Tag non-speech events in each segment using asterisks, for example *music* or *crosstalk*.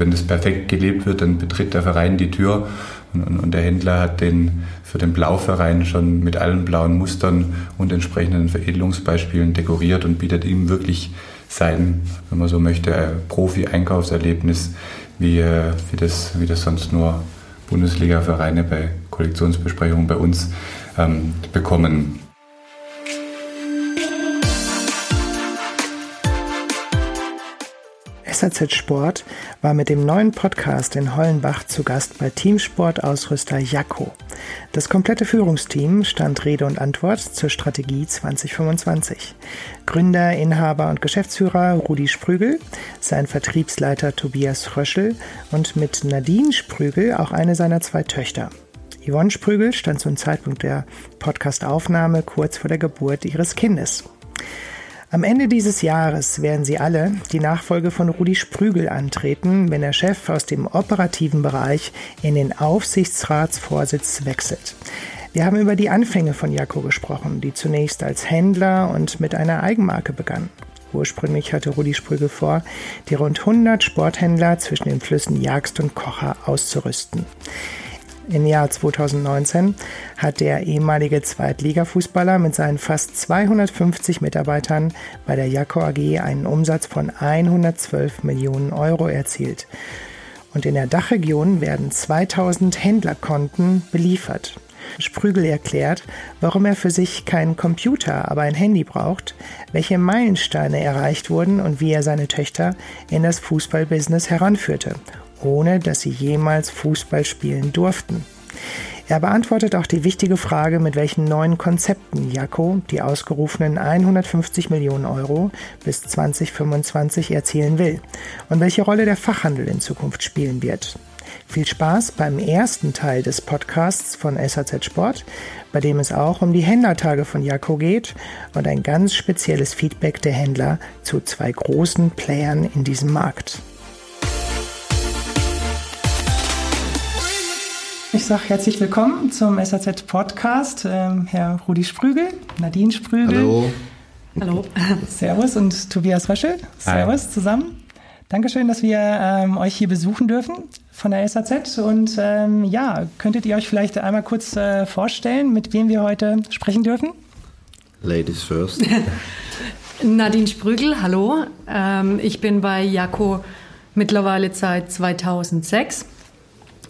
Wenn das perfekt gelebt wird, dann betritt der Verein die Tür und, und, und der Händler hat den für den Blauverein schon mit allen blauen Mustern und entsprechenden Veredelungsbeispielen dekoriert und bietet ihm wirklich sein, wenn man so möchte, Profi-Einkaufserlebnis, wie, äh, wie, das, wie das sonst nur Bundesliga-Vereine bei Kollektionsbesprechungen bei uns ähm, bekommen. SAZ Sport war mit dem neuen Podcast in Hollenbach zu Gast bei Teamsportausrüster Jakko. Das komplette Führungsteam stand Rede und Antwort zur Strategie 2025. Gründer, Inhaber und Geschäftsführer Rudi Sprügel, sein Vertriebsleiter Tobias Röschel und mit Nadine Sprügel auch eine seiner zwei Töchter. Yvonne Sprügel stand zum Zeitpunkt der Podcastaufnahme kurz vor der Geburt ihres Kindes. Am Ende dieses Jahres werden sie alle die Nachfolge von Rudi Sprügel antreten, wenn der Chef aus dem operativen Bereich in den Aufsichtsratsvorsitz wechselt. Wir haben über die Anfänge von Jakko gesprochen, die zunächst als Händler und mit einer Eigenmarke begann. Ursprünglich hatte Rudi Sprügel vor, die rund 100 Sporthändler zwischen den Flüssen Jagst und Kocher auszurüsten. Im Jahr 2019 hat der ehemalige Zweitligafußballer mit seinen fast 250 Mitarbeitern bei der Jakko AG einen Umsatz von 112 Millionen Euro erzielt. Und in der Dachregion werden 2000 Händlerkonten beliefert. Sprügel erklärt, warum er für sich keinen Computer, aber ein Handy braucht, welche Meilensteine erreicht wurden und wie er seine Töchter in das Fußballbusiness heranführte ohne dass sie jemals Fußball spielen durften. Er beantwortet auch die wichtige Frage, mit welchen neuen Konzepten Jakko die ausgerufenen 150 Millionen Euro bis 2025 erzielen will und welche Rolle der Fachhandel in Zukunft spielen wird. Viel Spaß beim ersten Teil des Podcasts von SAZ Sport, bei dem es auch um die Händlertage von Jakko geht und ein ganz spezielles Feedback der Händler zu zwei großen Playern in diesem Markt. Ich sage herzlich willkommen zum SAZ Podcast, ähm, Herr Rudi Sprügel, Nadine Sprügel. Hallo. Hallo. *laughs* Servus und Tobias Röschel. Servus Hi. zusammen. Dankeschön, dass wir ähm, euch hier besuchen dürfen von der SAZ. Und ähm, ja, könntet ihr euch vielleicht einmal kurz äh, vorstellen, mit wem wir heute sprechen dürfen? Ladies first. *laughs* Nadine Sprügel, hallo. Ähm, ich bin bei Jaco mittlerweile seit 2006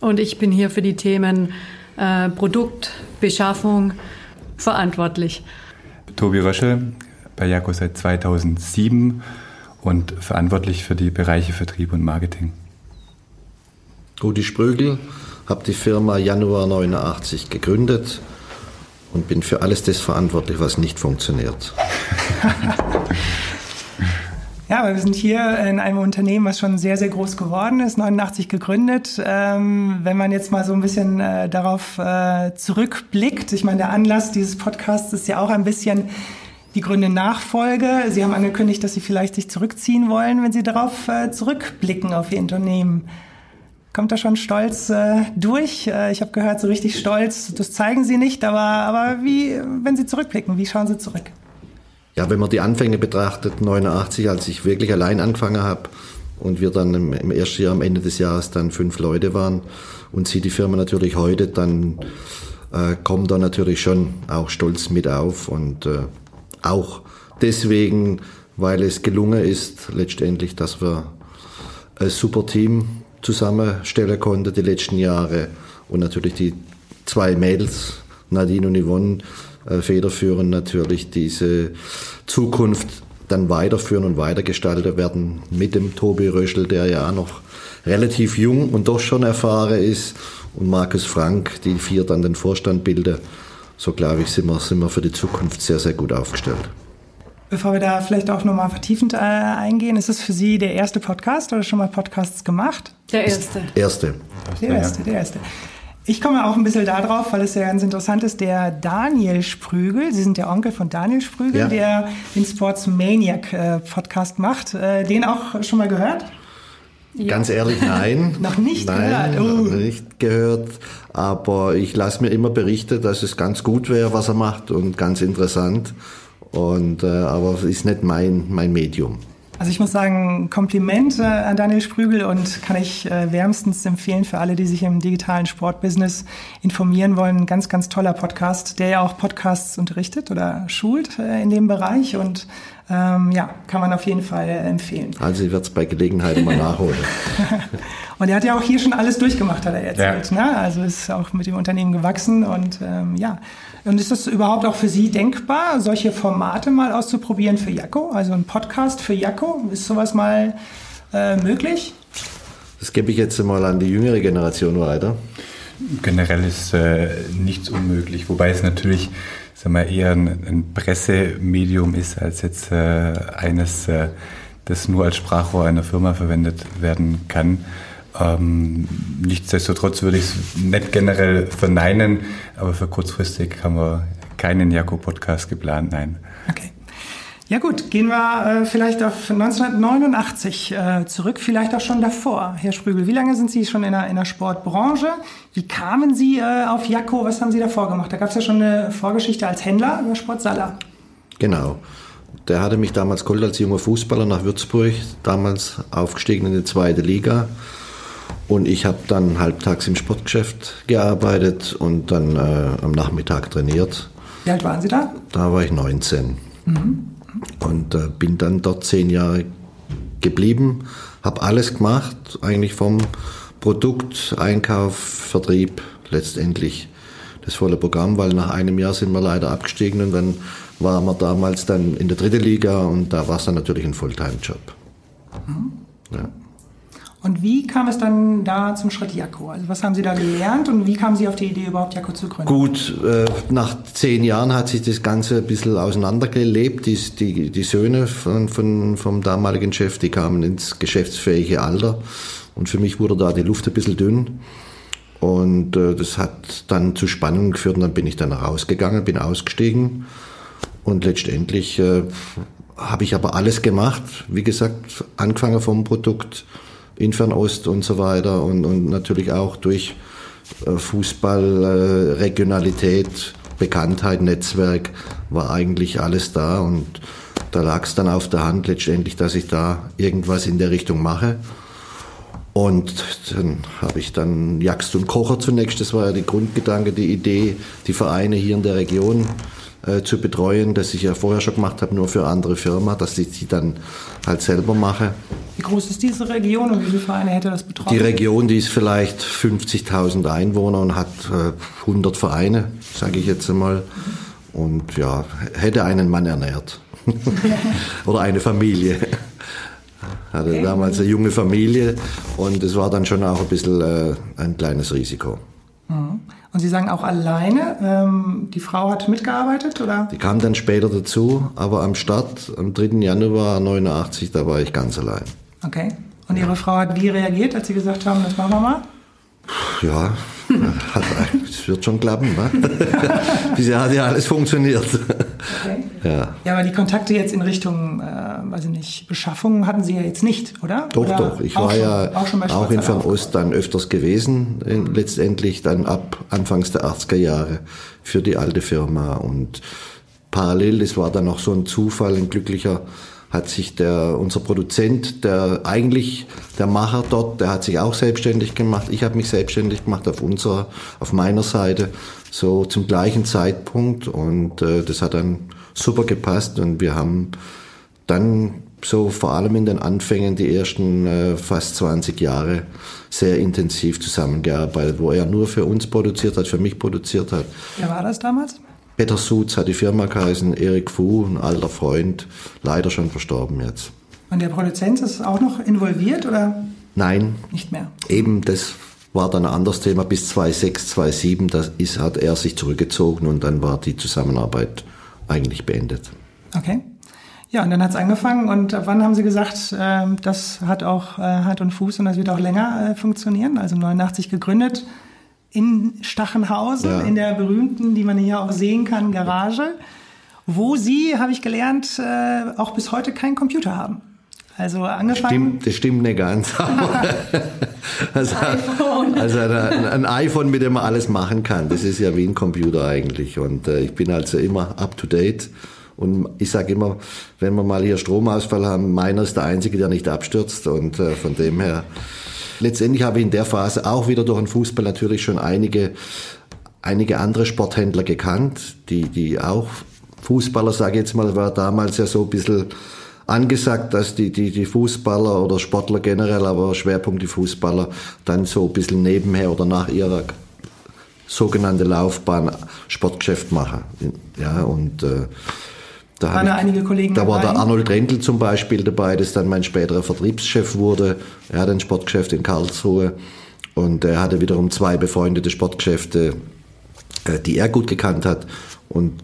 und ich bin hier für die Themen äh, Produktbeschaffung verantwortlich. Tobi Röschel bei Jako seit 2007 und verantwortlich für die Bereiche Vertrieb und Marketing. Rudi Sprögel, habe die Firma Januar 89 gegründet und bin für alles das verantwortlich, was nicht funktioniert. *laughs* Ja, aber wir sind hier in einem Unternehmen, was schon sehr, sehr groß geworden ist, 89 gegründet. Ähm, wenn man jetzt mal so ein bisschen äh, darauf äh, zurückblickt, ich meine, der Anlass dieses Podcasts ist ja auch ein bisschen die Gründe Nachfolge. Sie haben angekündigt, dass Sie vielleicht sich zurückziehen wollen, wenn Sie darauf äh, zurückblicken auf Ihr Unternehmen. Kommt da schon Stolz äh, durch? Äh, ich habe gehört, so richtig Stolz, das zeigen Sie nicht, aber, aber wie, wenn Sie zurückblicken, wie schauen Sie zurück? Ja, wenn man die Anfänge betrachtet, 89, als ich wirklich allein angefangen habe und wir dann im, im ersten Jahr am Ende des Jahres dann fünf Leute waren und sieht die Firma natürlich heute, dann äh, kommt da natürlich schon auch stolz mit auf und äh, auch deswegen, weil es gelungen ist, letztendlich, dass wir ein super Team zusammenstellen konnten die letzten Jahre und natürlich die zwei Mädels, Nadine und Yvonne, federführend natürlich diese Zukunft dann weiterführen und weitergestaltet werden mit dem Tobi Röschel, der ja noch relativ jung und doch schon erfahren ist und Markus Frank, die vier dann den Vorstand bilden. So glaube ich, sind wir, sind wir für die Zukunft sehr, sehr gut aufgestellt. Bevor wir da vielleicht auch nochmal vertiefend äh, eingehen, ist es für Sie der erste Podcast oder schon mal Podcasts gemacht? Der erste. Erste. Der erste, der erste. Ich komme auch ein bisschen darauf, weil es ja ganz interessant ist, der Daniel Sprügel, Sie sind der Onkel von Daniel Sprügel, ja. der den Sports Maniac äh, Podcast macht. Äh, den auch schon mal gehört? Ja. Ganz ehrlich, nein. *laughs* noch nicht nein, gehört. Uh. Noch nicht gehört. Aber ich lasse mir immer berichten, dass es ganz gut wäre, was er macht und ganz interessant. Und, äh, aber es ist nicht mein, mein Medium. Also ich muss sagen, Kompliment an Daniel Sprügel und kann ich äh, wärmstens empfehlen für alle, die sich im digitalen Sportbusiness informieren wollen. Ganz, ganz toller Podcast, der ja auch Podcasts unterrichtet oder schult äh, in dem Bereich und ähm, ja, kann man auf jeden Fall empfehlen. Also ich werde es bei Gelegenheit mal *laughs* nachholen. und er hat ja auch hier schon alles durchgemacht, hat er erzählt. Ja. Ne? Also ist auch mit dem Unternehmen gewachsen und ähm, ja. Und ist es überhaupt auch für Sie denkbar, solche Formate mal auszuprobieren für Jakko? Also ein Podcast für Jakko? Ist sowas mal äh, möglich? Das gebe ich jetzt mal an die jüngere Generation weiter. Generell ist äh, nichts unmöglich, wobei es natürlich sagen wir, eher ein, ein Pressemedium ist als jetzt äh, eines, äh, das nur als Sprachrohr einer Firma verwendet werden kann. Ähm, nichtsdestotrotz würde ich es nicht generell verneinen, aber für kurzfristig haben wir keinen Jako-Podcast geplant, nein. Okay. Ja gut, gehen wir äh, vielleicht auf 1989 äh, zurück, vielleicht auch schon davor. Herr Sprügel, wie lange sind Sie schon in der, in der Sportbranche? Wie kamen Sie äh, auf Jako? Was haben Sie davor gemacht? Da gab es ja schon eine Vorgeschichte als Händler über Sport Salah. Genau. Der hatte mich damals geholt als junger Fußballer nach Würzburg, damals aufgestiegen in die zweite Liga. Und ich habe dann halbtags im Sportgeschäft gearbeitet und dann äh, am Nachmittag trainiert. Wie alt waren Sie da? Da war ich 19. Mhm. Und äh, bin dann dort zehn Jahre geblieben, habe alles gemacht, eigentlich vom Produkt, Einkauf, Vertrieb, letztendlich das volle Programm, weil nach einem Jahr sind wir leider abgestiegen und dann waren wir damals dann in der dritten Liga und da war es dann natürlich ein Fulltime-Job. Mhm. Ja. Und wie kam es dann da zum Schritt Jakko? Also was haben Sie da gelernt und wie kamen Sie auf die Idee, überhaupt Jakko zu gründen? Gut, äh, nach zehn Jahren hat sich das Ganze ein bisschen auseinandergelebt. Die, die, die Söhne von, von, vom damaligen Chef, die kamen ins geschäftsfähige Alter. Und für mich wurde da die Luft ein bisschen dünn. Und äh, das hat dann zu Spannungen geführt und dann bin ich dann rausgegangen, bin ausgestiegen. Und letztendlich äh, habe ich aber alles gemacht. Wie gesagt, angefangen vom Produkt, in Fernost und so weiter und, und natürlich auch durch äh, Fußball, äh, Regionalität, Bekanntheit, Netzwerk war eigentlich alles da und da lag es dann auf der Hand letztendlich, dass ich da irgendwas in der Richtung mache. Und dann habe ich dann Jagst und Kocher zunächst, das war ja der Grundgedanke, die Idee, die Vereine hier in der Region äh, zu betreuen, das ich ja vorher schon gemacht habe, nur für andere Firmen, dass ich die dann halt selber mache. Wie groß ist diese Region und wie viele Vereine hätte das betroffen? Die Region, die ist vielleicht 50.000 Einwohner und hat äh, 100 Vereine, sage ich jetzt einmal. Und ja, hätte einen Mann ernährt. *laughs* Oder eine Familie. Hatte damals eine junge Familie und es war dann schon auch ein bisschen äh, ein kleines Risiko. Mhm. Und Sie sagen auch alleine, ähm, die Frau hat mitgearbeitet, oder? Die kam dann später dazu, aber am Start, am 3. Januar 89, da war ich ganz allein. Okay. Und Ihre Frau hat wie reagiert, als Sie gesagt haben, das machen wir mal? Ja, *laughs* es wird schon klappen. Ne? *laughs* Bisher hat ja alles funktioniert. Okay. Ja. ja, aber die Kontakte jetzt in Richtung, äh, weiß ich nicht, Beschaffung hatten Sie ja jetzt nicht, oder? Doch, oder doch. Ich war schon, ja auch, auch in Fernost dann öfters gewesen, letztendlich dann ab Anfangs der 80er Jahre für die alte Firma. Und parallel, das war dann noch so ein Zufall, ein glücklicher hat sich der, unser Produzent, der eigentlich der Macher dort, der hat sich auch selbstständig gemacht. Ich habe mich selbstständig gemacht auf unserer, auf meiner Seite, so zum gleichen Zeitpunkt und äh, das hat dann super gepasst und wir haben dann so vor allem in den Anfängen die ersten äh, fast 20 Jahre sehr intensiv zusammengearbeitet, wo er nur für uns produziert hat, für mich produziert hat. Wer war das damals? Peter Sutz hat die Firma geheißen, Erik Fu, ein alter Freund, leider schon verstorben jetzt. Und der Produzent ist auch noch involviert oder? Nein. Nicht mehr. Eben, das war dann ein anderes Thema. Bis 2006, 2007, da ist, hat er sich zurückgezogen und dann war die Zusammenarbeit eigentlich beendet. Okay. Ja, und dann hat es angefangen und wann haben Sie gesagt, äh, das hat auch äh, Hand und Fuß und das wird auch länger äh, funktionieren? Also 89 gegründet in Stachenhausen, ja. in der berühmten, die man hier auch sehen kann, Garage, wo Sie, habe ich gelernt, äh, auch bis heute keinen Computer haben. Also angefangen. Stimmt, das stimmt nicht ganz. *laughs* also, iPhone. also ein, ein, iPhone, mit dem man alles machen kann. Das ist ja wie ein Computer eigentlich. Und äh, ich bin also immer up to date Und ich sage immer, wenn wir mal hier Stromausfall haben, meiner ist der Einzige, der nicht abstürzt. Und äh, von dem her, letztendlich habe ich in der Phase auch wieder durch den Fußball natürlich schon einige, einige andere Sporthändler gekannt, die, die auch Fußballer, sage ich jetzt mal, war damals ja so ein bisschen angesagt, dass die, die, die Fußballer oder Sportler generell, aber Schwerpunkt die Fußballer, dann so ein bisschen nebenher oder nach ihrer sogenannte Laufbahn Sportgeschäft machen. Ja, und äh, da, waren da einige Kollegen Da dabei? war der Arnold Rendl zum Beispiel dabei, das dann mein späterer Vertriebschef wurde. Er hat ein Sportgeschäft in Karlsruhe und er hatte wiederum zwei befreundete Sportgeschäfte, äh, die er gut gekannt hat. Und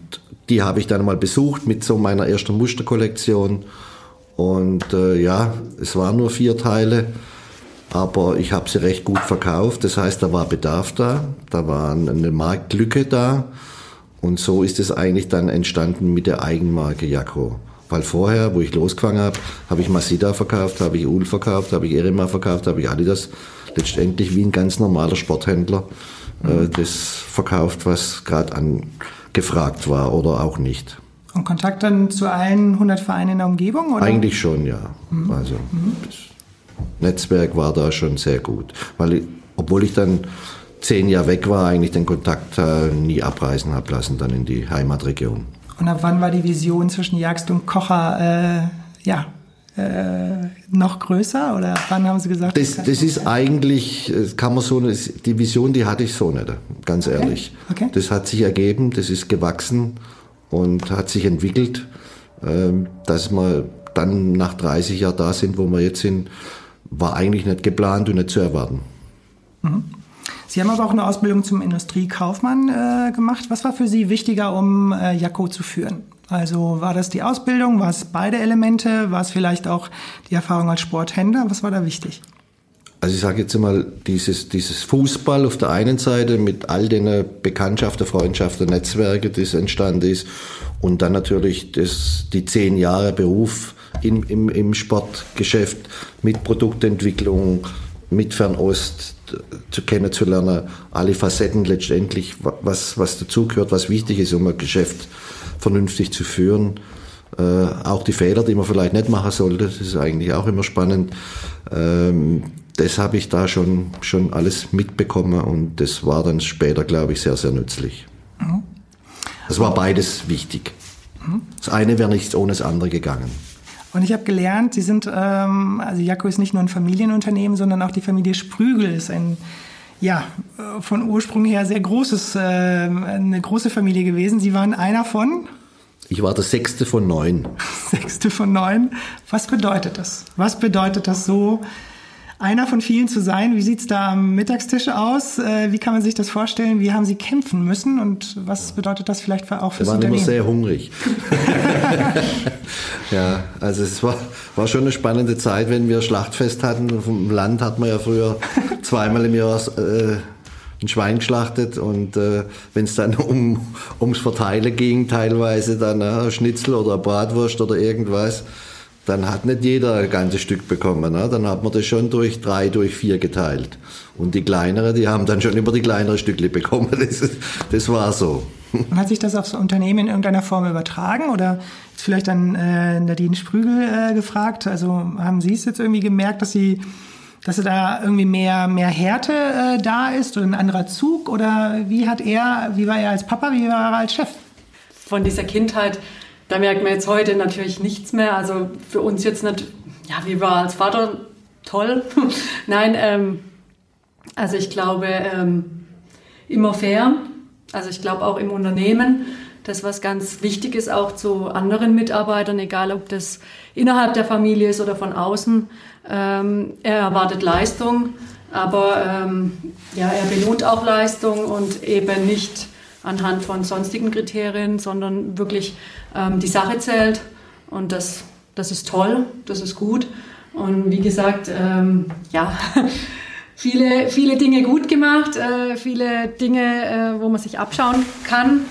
die habe ich dann mal besucht mit so meiner ersten Musterkollektion. Und äh, ja, es waren nur vier Teile, aber ich habe sie recht gut verkauft. Das heißt, da war Bedarf da, da war eine Marktlücke da. Und so ist es eigentlich dann entstanden mit der Eigenmarke Jakko. Weil vorher, wo ich losgefangen habe, habe ich Masida verkauft, habe ich Ul verkauft, habe ich Erema verkauft, habe ich Adidas letztendlich wie ein ganz normaler Sporthändler äh, mhm. das verkauft, was gerade angefragt war oder auch nicht. Und Kontakt dann zu allen 100 Vereinen in der Umgebung? Oder? Eigentlich schon, ja. Mhm. Also mhm. das Netzwerk war da schon sehr gut. Weil obwohl ich dann zehn Jahre weg war, eigentlich den Kontakt äh, nie abreißen habe lassen, dann in die Heimatregion. Und ab wann war die Vision zwischen Jagst und Kocher, äh, ja, äh, noch größer oder wann haben Sie gesagt? Das, das ist eigentlich, kann man so, die Vision, die hatte ich so nicht, ganz ehrlich. Okay. Okay. Das hat sich ergeben, das ist gewachsen und hat sich entwickelt, ähm, dass wir dann nach 30 Jahren da sind, wo wir jetzt sind, war eigentlich nicht geplant und nicht zu erwarten. Mhm. Sie haben aber auch eine Ausbildung zum Industriekaufmann äh, gemacht. Was war für Sie wichtiger, um äh, Jakko zu führen? Also war das die Ausbildung, war es beide Elemente, war es vielleicht auch die Erfahrung als Sporthändler? Was war da wichtig? Also ich sage jetzt mal, dieses, dieses Fußball auf der einen Seite mit all den Bekanntschaften, Freundschaften, Netzwerke, das entstanden ist und dann natürlich das, die zehn Jahre Beruf in, im, im Sportgeschäft mit Produktentwicklung, mit Fernost zu kennenzulernen, alle Facetten letztendlich, was, was dazugehört, was wichtig ist, um ein Geschäft vernünftig zu führen. Äh, auch die Fehler, die man vielleicht nicht machen sollte, das ist eigentlich auch immer spannend. Ähm, das habe ich da schon, schon alles mitbekommen und das war dann später, glaube ich, sehr, sehr nützlich. Mhm. Es war beides wichtig. Mhm. Das eine wäre nichts ohne das andere gegangen. Und ich habe gelernt, Sie sind, ähm, also Jakko ist nicht nur ein Familienunternehmen, sondern auch die Familie Sprügel ist ein, ja, äh, von Ursprung her sehr großes, äh, eine große Familie gewesen. Sie waren einer von? Ich war der sechste von neun. *laughs* Sechste von neun. Was bedeutet das? Was bedeutet das so? Einer von vielen zu sein. Wie sieht's da am Mittagstisch aus? Äh, wie kann man sich das vorstellen? Wie haben Sie kämpfen müssen und was bedeutet das vielleicht auch fürs Wir waren immer sehr hungrig. *laughs* ja, also es war, war schon eine spannende Zeit, wenn wir Schlachtfest hatten. Vom Land hat man ja früher zweimal im Jahr äh, ein Schwein geschlachtet und äh, wenn es dann um, ums Verteilen ging, teilweise dann äh, Schnitzel oder Bratwurst oder irgendwas, dann hat nicht jeder ein ganzes Stück bekommen. Ne? Dann hat man das schon durch drei, durch vier geteilt. Und die kleineren, die haben dann schon immer die kleineren Stückle bekommen. *laughs* Das, das war so. Und hat sich das aufs Unternehmen in irgendeiner Form übertragen oder ist vielleicht dann äh, Nadine Sprügel äh, gefragt? Also haben Sie es jetzt irgendwie gemerkt, dass Sie dass da irgendwie mehr, mehr Härte äh, da ist oder ein anderer Zug? Oder wie hat er, wie war er als Papa, wie war er als Chef? Von dieser Kindheit da merkt man jetzt heute natürlich nichts mehr. Also für uns jetzt nicht, ja, wie war als Vater toll. *laughs* Nein, ähm, also ich glaube, ähm, immer fair. Also ich glaube auch im Unternehmen, das was ganz wichtig ist, auch zu anderen Mitarbeitern, egal ob das innerhalb der Familie ist oder von außen. Ähm, er erwartet Leistung, aber ähm, ja, er belohnt auch Leistung und eben nicht anhand von sonstigen Kriterien, sondern wirklich ähm, die Sache zählt. Und das, das ist toll, das ist gut. Und wie gesagt, ähm, ja, *laughs* viele, viele Dinge gut gemacht, äh, viele Dinge, äh, wo man sich abschauen kann,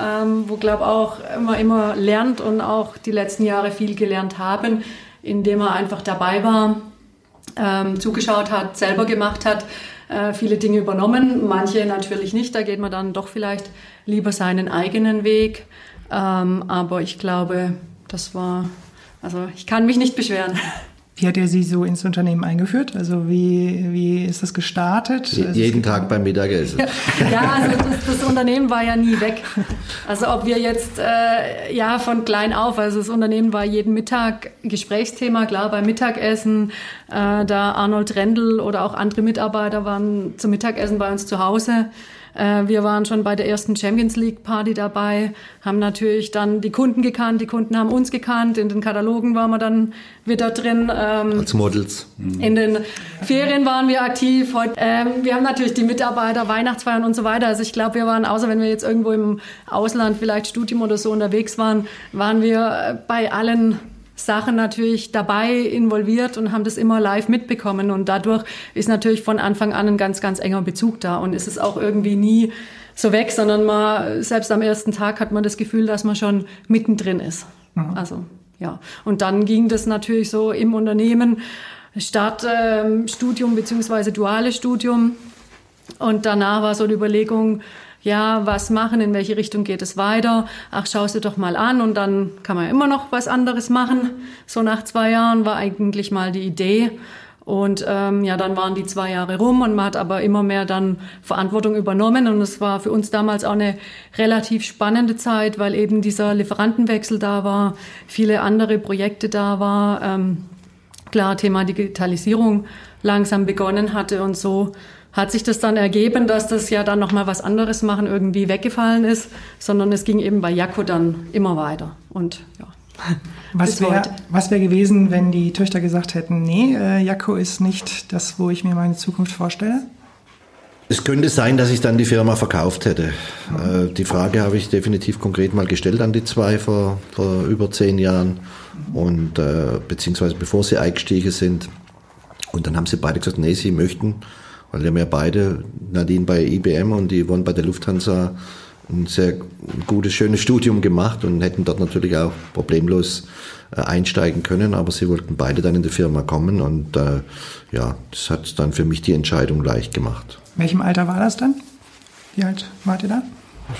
ähm, wo, glaube auch immer, immer lernt und auch die letzten Jahre viel gelernt haben, indem er einfach dabei war, ähm, zugeschaut hat, selber gemacht hat, äh, viele Dinge übernommen, manche natürlich nicht. Da geht man dann doch vielleicht lieber seinen eigenen Weg. Ähm, aber ich glaube, das war, also ich kann mich nicht beschweren. *laughs* Wie hat er Sie so ins Unternehmen eingeführt? Also wie, wie ist das gestartet? Also jeden Tag beim Mittagessen. ja, also das, das, Unternehmen war ja nie weg. Also ob wir jetzt, äh, ja, von klein auf, also das Unternehmen war jeden Mittag Gesprächsthema, klar, beim Mittagessen, äh, da Arnold Rendel oder auch andere Mitarbeiter waren zum Mittagessen bei uns zu Hause. Äh, wir waren schon bei der ersten Champions League Party dabei, haben natürlich dann die Kunden gekannt, die Kunden haben uns gekannt, in den Katalogen waren wir dann wieder drin. Ähm, Als Models. In den Ferien waren wir aktiv. Ähm, wir haben natürlich die Mitarbeiter, Weihnachtsfeiern und so weiter. Also ich glaube, wir waren, außer wenn wir jetzt irgendwo im Ausland vielleicht Studium oder so unterwegs waren, waren wir bei allen Sachen natürlich dabei involviert und haben das immer live mitbekommen. Und dadurch ist natürlich von Anfang an ein ganz, ganz enger Bezug da. Und es ist auch irgendwie nie so weg, sondern man, selbst am ersten Tag hat man das Gefühl, dass man schon mittendrin ist. Mhm. Also, ja. Und dann ging das natürlich so im Unternehmen. Startstudium ähm, beziehungsweise duales Studium. Und danach war so die Überlegung, ja, was machen, in welche Richtung geht es weiter? Ach, schau dir doch mal an und dann kann man immer noch was anderes machen. So nach zwei Jahren war eigentlich mal die Idee. Und ähm, ja, dann waren die zwei Jahre rum und man hat aber immer mehr dann Verantwortung übernommen. Und es war für uns damals auch eine relativ spannende Zeit, weil eben dieser Lieferantenwechsel da war, viele andere Projekte da war. Ähm, klar, Thema Digitalisierung langsam begonnen hatte und so hat sich das dann ergeben, dass das ja dann nochmal was anderes machen irgendwie weggefallen ist, sondern es ging eben bei Jakko dann immer weiter. Und ja. *laughs* Was wäre wär gewesen, wenn die Töchter gesagt hätten, nee, äh, Jakko ist nicht das, wo ich mir meine Zukunft vorstelle? Es könnte sein, dass ich dann die Firma verkauft hätte. Mhm. Äh, die Frage habe ich definitiv konkret mal gestellt an die zwei vor, vor über zehn Jahren und äh, beziehungsweise bevor sie eingestiegen sind. Und dann haben sie beide gesagt, nee, sie möchten weil wir haben ja beide, Nadine bei IBM und die Yvonne bei der Lufthansa, ein sehr gutes, schönes Studium gemacht und hätten dort natürlich auch problemlos äh, einsteigen können, aber sie wollten beide dann in die Firma kommen und äh, ja, das hat dann für mich die Entscheidung leicht gemacht. In welchem Alter war das dann? Wie alt wart ihr da?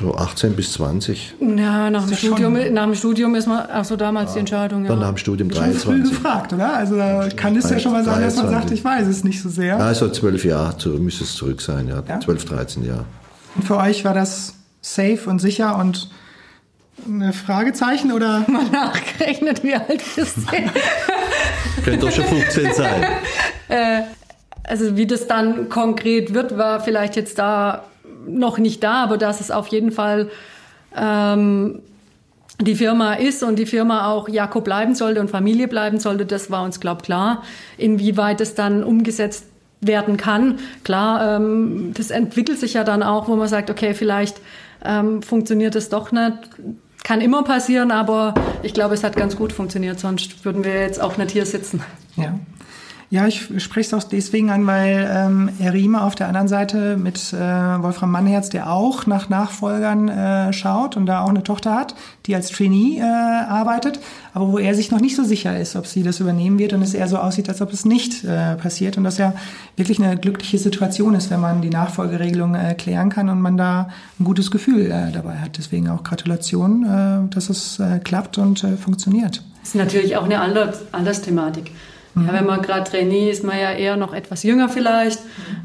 So 18 bis 20. Ja, nach, dem Studium, nach dem Studium ist man, ach so damals ja. die Entscheidung. Ja. Dann nach dem Studium 23. Schon früh gefragt, oder? Also da kann es ja schon mal sein, dass man sagt, ich weiß es nicht so sehr. Also zwölf Jahre müsste es zurück sein, ja. ja. 12, 13 Jahre. Und für euch war das safe und sicher und ein Fragezeichen oder? *laughs* Mal nachgerechnet, wie alt ist sie? *laughs* Könnte doch schon 15 sein. äh, also wie das dann konkret wird, war vielleicht jetzt da noch nicht da, aber dass es auf jeden Fall ähm, die Firma ist und die Firma auch Jakob bleiben sollte und Familie bleiben sollte, das war uns, glaub klar. Inwieweit es dann umgesetzt werden kann, klar, ähm, das entwickelt sich ja dann auch, wo man sagt, okay, vielleicht ähm, funktioniert es doch nicht. Kann immer passieren, aber ich glaube, es hat ganz gut funktioniert, sonst würden wir jetzt auch nicht hier sitzen. Ja. Ja, ich spreche es auch deswegen an, weil ähm, Erima auf der anderen Seite mit äh, Wolfram Mannherz, der auch nach Nachfolgern äh, schaut und da auch eine Tochter hat, die als Trainee äh, arbeitet, aber wo er sich noch nicht so sicher ist, ob sie das übernehmen wird und es eher so aussieht, als ob es nicht äh, passiert und das ja wirklich eine glückliche Situation ist, wenn man die Nachfolgeregelung äh, klären kann und man da ein gutes Gefühl äh, dabei hat. Deswegen auch Gratulation, äh, dass es äh, klappt und äh, funktioniert. Das ist natürlich auch eine andere Altersthematik. Mhm. Ja, wenn man gerade Trainee ist, man ja eher noch etwas jünger vielleicht.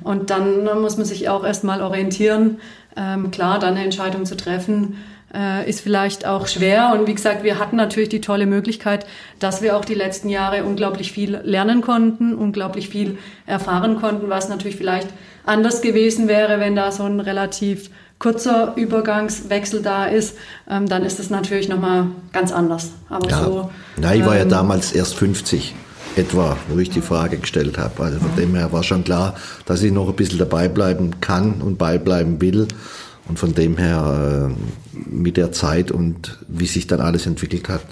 Und dann muss man sich auch erstmal orientieren. Ähm, klar, dann eine Entscheidung zu treffen, äh, ist vielleicht auch schwer. Und wie gesagt, wir hatten natürlich die tolle Möglichkeit, dass wir auch die letzten Jahre unglaublich viel lernen konnten, unglaublich viel erfahren konnten, was natürlich vielleicht anders gewesen wäre, wenn da so ein relativ kurzer Übergangswechsel da ist, ähm, dann ist es natürlich nochmal ganz anders. Aber ja. so. Ja, ich war ja ähm, damals erst 50 etwa, wo ich die Frage gestellt habe. Also von dem her war schon klar, dass ich noch ein bisschen dabei bleiben kann und beibleiben will. Und von dem her äh, mit der Zeit und wie sich dann alles entwickelt hat.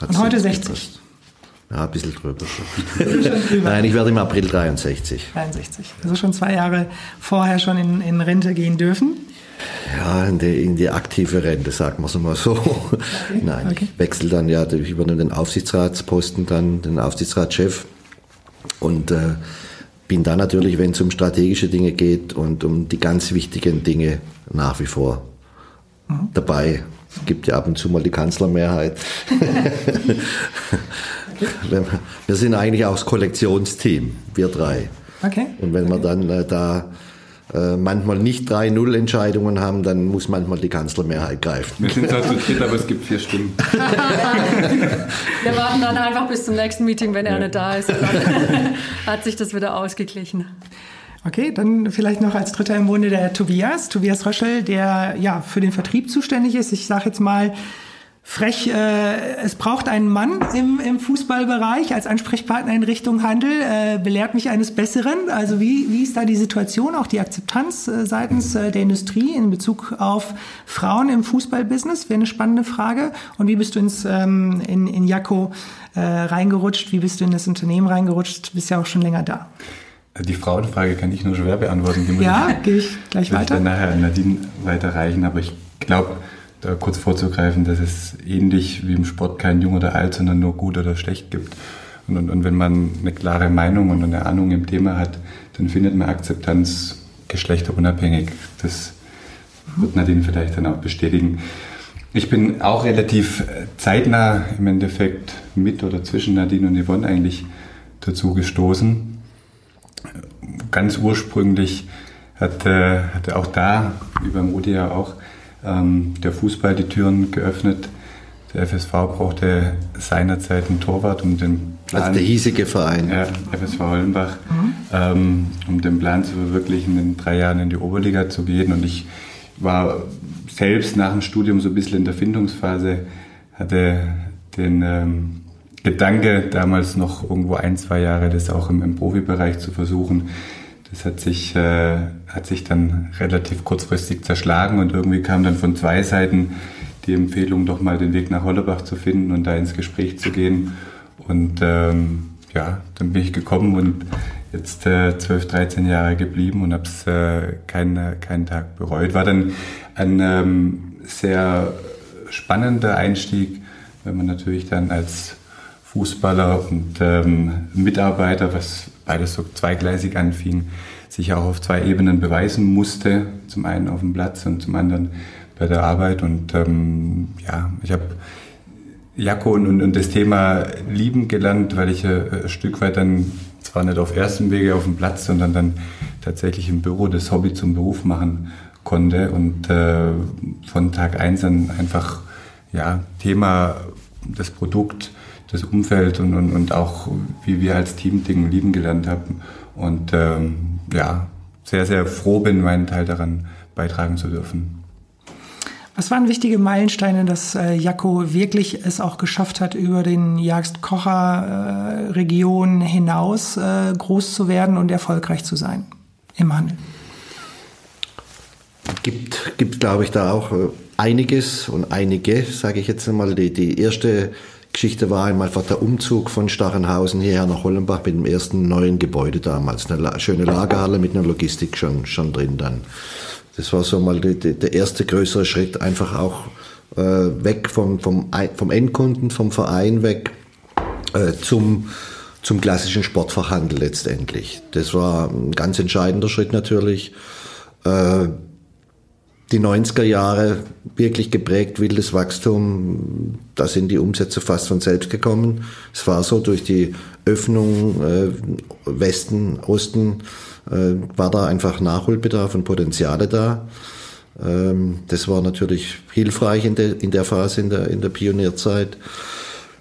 und heute 60? Gepasst. Ja, ein bisschen *laughs* drüber. Nein, ich werde im April 63. 63. Also schon zwei Jahre vorher schon in, in Rente gehen dürfen. Ja, in die, in die aktive Rente, sagen wir es mal so. Okay. *laughs* Nein, okay. ich wechsle dann ja, ich übernehme den Aufsichtsratsposten, dann den Aufsichtsratschef und äh, bin da natürlich, wenn es um strategische Dinge geht und um die ganz wichtigen Dinge nach wie vor mhm. dabei. Es gibt ja ab und zu mal die Kanzlermehrheit. *laughs* wir sind eigentlich auch das Kollektionsteam, wir drei. Okay. Und wenn wir dann äh, da äh, manchmal nicht 3-0 Entscheidungen haben, dann muss manchmal die Kanzlermehrheit greifen. Wir sind zwar zu dritt, aber es gibt vier Stimmen. *laughs* Wir warten dann einfach bis zum nächsten Meeting, wenn er nicht da ist. Dann hat sich das wieder ausgeglichen. Okay, dann vielleicht noch als Dritter im Bunde der Tobias, Tobias Röschel, der ja für den Vertrieb zuständig ist. Ich sage jetzt mal frech, äh, es braucht einen Mann im, im Fußballbereich als Ansprechpartner in Richtung Handel. Äh, belehrt mich eines Besseren. Also wie, wie ist da die Situation, auch die Akzeptanz äh, seitens äh, der Industrie in Bezug auf Frauen im Fußballbusiness? Wäre eine spannende Frage. Und wie bist du ins, ähm, in, in Jakko äh, reingerutscht? Wie bist du in das Unternehmen reingerutscht? Bist ja auch schon länger da. Die Frauenfrage kann ich nur schwer beantworten. Die muss Ja, ich, gehe ich gleich *laughs* will ich weiter. dann nachher an Nadine weiterreichen. Aber ich glaube, da kurz vorzugreifen, dass es ähnlich wie im Sport kein Jung oder Alt, sondern nur gut oder schlecht gibt. Und, und, und wenn man eine klare Meinung und eine Ahnung im Thema hat, dann findet man Akzeptanz geschlechterunabhängig. Das wird Nadine vielleicht dann auch bestätigen. Ich bin auch relativ zeitnah im Endeffekt mit oder zwischen Nadine und Yvonne eigentlich dazu gestoßen ganz ursprünglich hat, äh, hatte auch da, wie beim Rudi ja auch, ähm, der Fußball die Türen geöffnet. Der FSV brauchte seinerzeit einen Torwart, um den Plan, Also der hiesige Verein. ja, FSV Hollenbach, ähm, um den Plan zu verwirklichen, in drei Jahren in die Oberliga zu gehen. Und ich war selbst nach dem Studium so ein bisschen in der Findungsphase, hatte den ähm, Gedanke, damals noch irgendwo ein, zwei Jahre das auch im, im Profibereich zu versuchen. Das hat sich, äh, hat sich dann relativ kurzfristig zerschlagen und irgendwie kam dann von zwei Seiten die Empfehlung, doch mal den Weg nach Hollerbach zu finden und da ins Gespräch zu gehen. Und ähm, ja, dann bin ich gekommen und jetzt äh, 12, 13 Jahre geblieben und habe es äh, keinen, keinen Tag bereut. War dann ein ähm, sehr spannender Einstieg, wenn man natürlich dann als Fußballer und ähm, Mitarbeiter, was beides so zweigleisig anfing, sich auch auf zwei Ebenen beweisen musste. Zum einen auf dem Platz und zum anderen bei der Arbeit. Und ähm, ja, ich habe Jakko und, und, und das Thema lieben gelernt, weil ich äh, ein Stück weit dann zwar nicht auf ersten Wege auf dem Platz, sondern dann tatsächlich im Büro das Hobby zum Beruf machen konnte und äh, von Tag eins an einfach ja Thema das Produkt, das Umfeld und, und, und auch wie wir als Team Dinge lieben gelernt haben und ähm, ja sehr sehr froh bin, meinen Teil daran beitragen zu dürfen. Was waren wichtige Meilensteine, dass äh, Jakko wirklich es auch geschafft hat, über den Jagd-Kocher-Region hinaus äh, groß zu werden und erfolgreich zu sein im Handel? Gibt, gibt glaube ich, da auch äh, einiges und einige, sage ich jetzt einmal. Die, die erste Geschichte war einmal der Umzug von Stachenhausen hierher nach Hollenbach mit dem ersten neuen Gebäude damals. Eine schöne Lagerhalle mit einer Logistik schon, schon drin dann. Das war so mal die, die, der erste größere Schritt, einfach auch äh, weg vom, vom, vom Endkunden, vom Verein weg äh, zum, zum klassischen Sportfachhandel letztendlich. Das war ein ganz entscheidender Schritt natürlich. Äh, die 90er Jahre wirklich geprägt, wildes Wachstum. Da sind die Umsätze fast von selbst gekommen. Es war so, durch die Öffnung äh, Westen, Osten äh, war da einfach Nachholbedarf und Potenziale da. Ähm, das war natürlich hilfreich in der, in der Phase, in der, in der Pionierzeit.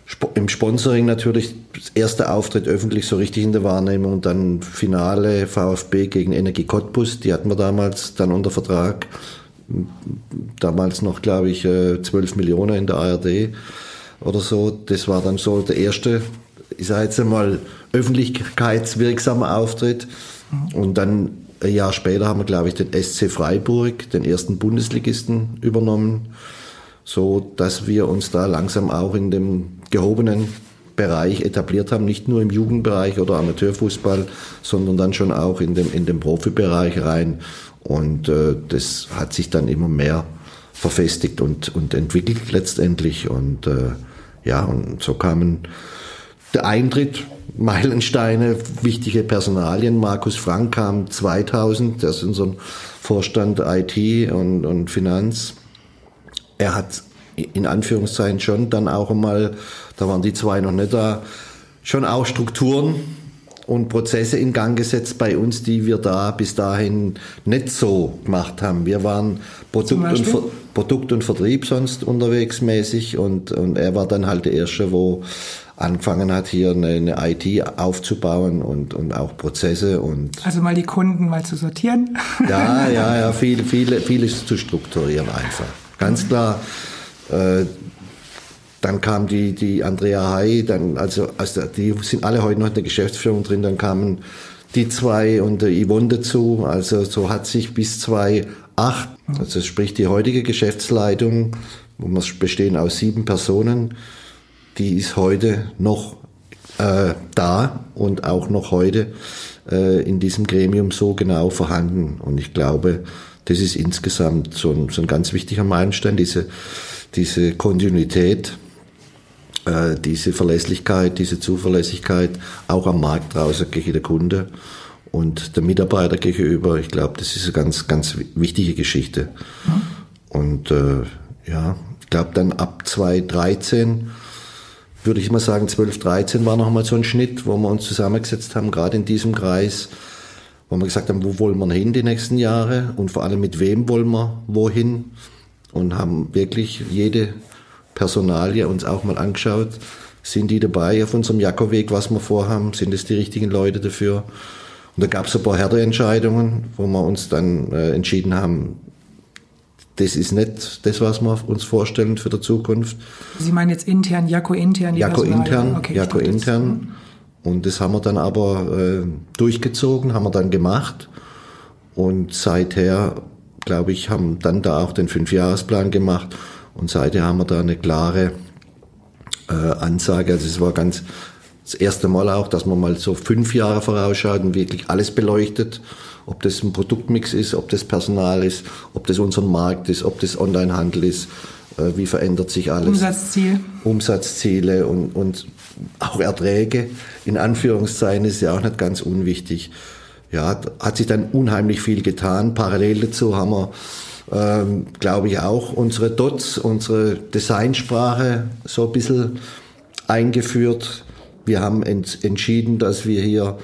Sp Im Sponsoring natürlich das erste Auftritt öffentlich so richtig in der Wahrnehmung dann Finale VfB gegen Energie Cottbus, die hatten wir damals dann unter Vertrag damals noch, glaube ich, 12 Millionen in der ARD oder so. Das war dann so der erste, ich sage jetzt einmal, öffentlichkeitswirksame Auftritt. Und dann ein Jahr später haben wir, glaube ich, den SC Freiburg, den ersten Bundesligisten, übernommen, so dass wir uns da langsam auch in dem gehobenen Bereich etabliert haben, nicht nur im Jugendbereich oder Amateurfußball, sondern dann schon auch in dem, in dem Profibereich rein. Und äh, das hat sich dann immer mehr verfestigt und, und entwickelt letztendlich. Und äh, ja, und so kamen der Eintritt, Meilensteine, wichtige Personalien. Markus Frank kam 2000, der ist unser Vorstand IT und, und Finanz. Er hat in Anführungszeichen schon dann auch einmal, da waren die zwei noch nicht da, schon auch Strukturen und Prozesse in Gang gesetzt bei uns, die wir da bis dahin nicht so gemacht haben. Wir waren Produkt, und, Ver Produkt und Vertrieb sonst unterwegs mäßig und, und er war dann halt der Erste, wo angefangen hat, hier eine, eine IT aufzubauen und, und auch Prozesse und. Also mal die Kunden mal zu sortieren. Ja, ja, ja, *laughs* viel, viele, vieles zu strukturieren einfach. Ganz klar, äh, dann kam die, die Andrea Hay, dann, also, also die sind alle heute noch in der Geschäftsführung drin, dann kamen die zwei und der Yvonne dazu. Also so hat sich bis 2008, also sprich die heutige Geschäftsleitung, wo wir bestehen aus sieben Personen, die ist heute noch äh, da und auch noch heute äh, in diesem Gremium so genau vorhanden. Und ich glaube, das ist insgesamt so ein, so ein ganz wichtiger Meilenstein, diese, diese Kontinuität, äh, diese Verlässlichkeit, diese Zuverlässigkeit auch am Markt draußen gegen den Kunde und der Mitarbeiter gegenüber. Ich glaube, das ist eine ganz, ganz wichtige Geschichte. Mhm. Und äh, ja, ich glaube dann ab 2013 würde ich mal sagen, 12, 13 war nochmal so ein Schnitt, wo wir uns zusammengesetzt haben, gerade in diesem Kreis, wo wir gesagt haben, wo wollen wir hin die nächsten Jahre und vor allem mit wem wollen wir wohin und haben wirklich jede Personalie uns auch mal angeschaut. Sind die dabei auf unserem Jakobweg, was wir vorhaben? Sind es die richtigen Leute dafür? Und da gab es ein paar Härteentscheidungen, wo wir uns dann äh, entschieden haben, das ist nicht das, was wir uns vorstellen für die Zukunft. Sie meinen jetzt intern, Jako intern? Die Jako intern, okay, Jako intern. Und das haben wir dann aber äh, durchgezogen, haben wir dann gemacht. Und seither, glaube ich, haben dann da auch den Fünfjahresplan gemacht. Und seither haben wir da eine klare äh, Ansage. Also es war ganz das erste Mal auch, dass man mal so fünf Jahre vorausschaut und wirklich alles beleuchtet ob das ein Produktmix ist, ob das Personal ist, ob das unser Markt ist, ob das Onlinehandel ist, äh, wie verändert sich alles. Umsatzziel. Umsatzziele und, und auch Erträge, in Anführungszeichen, ist ja auch nicht ganz unwichtig. Ja, hat sich dann unheimlich viel getan. Parallel dazu haben wir, ähm, glaube ich, auch unsere DOTS, unsere Designsprache so ein bisschen eingeführt. Wir haben ent entschieden, dass wir hier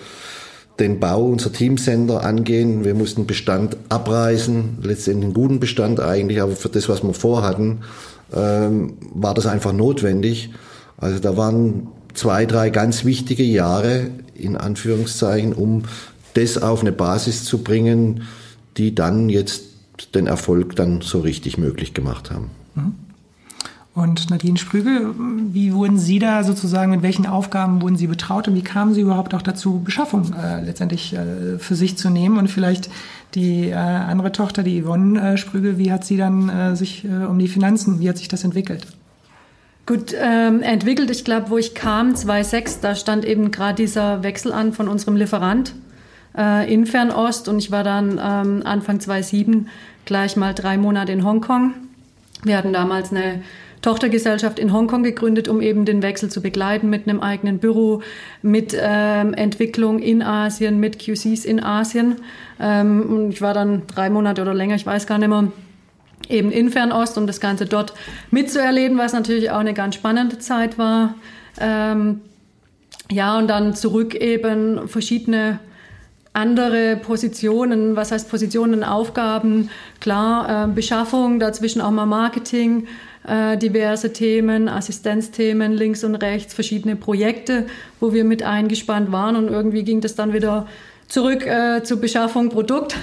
den Bau unserer Teamcenter angehen. Wir mussten Bestand abreißen, letztendlich einen guten Bestand eigentlich, aber für das, was wir vorhatten, ähm, war das einfach notwendig. Also da waren zwei, drei ganz wichtige Jahre, in Anführungszeichen, um das auf eine Basis zu bringen, die dann jetzt den Erfolg dann so richtig möglich gemacht haben. Mhm. Und Nadine Sprügel, wie wurden Sie da sozusagen, mit welchen Aufgaben wurden Sie betraut und wie kamen Sie überhaupt auch dazu, Beschaffung äh, letztendlich äh, für sich zu nehmen? Und vielleicht die äh, andere Tochter, die Yvonne äh, Sprügel, wie hat sie dann äh, sich äh, um die Finanzen, wie hat sich das entwickelt? Gut, ähm, entwickelt, ich glaube, wo ich kam, 2006, da stand eben gerade dieser Wechsel an von unserem Lieferant äh, in Fernost und ich war dann ähm, Anfang 2007 gleich mal drei Monate in Hongkong. Wir hatten damals eine Tochtergesellschaft in Hongkong gegründet, um eben den Wechsel zu begleiten mit einem eigenen Büro, mit ähm, Entwicklung in Asien, mit QCs in Asien. Ähm, und ich war dann drei Monate oder länger, ich weiß gar nicht mehr, eben in Fernost, um das Ganze dort mitzuerleben, was natürlich auch eine ganz spannende Zeit war. Ähm, ja, und dann zurück eben verschiedene andere Positionen, was heißt Positionen, Aufgaben, klar, äh, Beschaffung, dazwischen auch mal Marketing, äh, diverse Themen, Assistenzthemen links und rechts, verschiedene Projekte, wo wir mit eingespannt waren und irgendwie ging das dann wieder zurück äh, zur Beschaffung Produkt.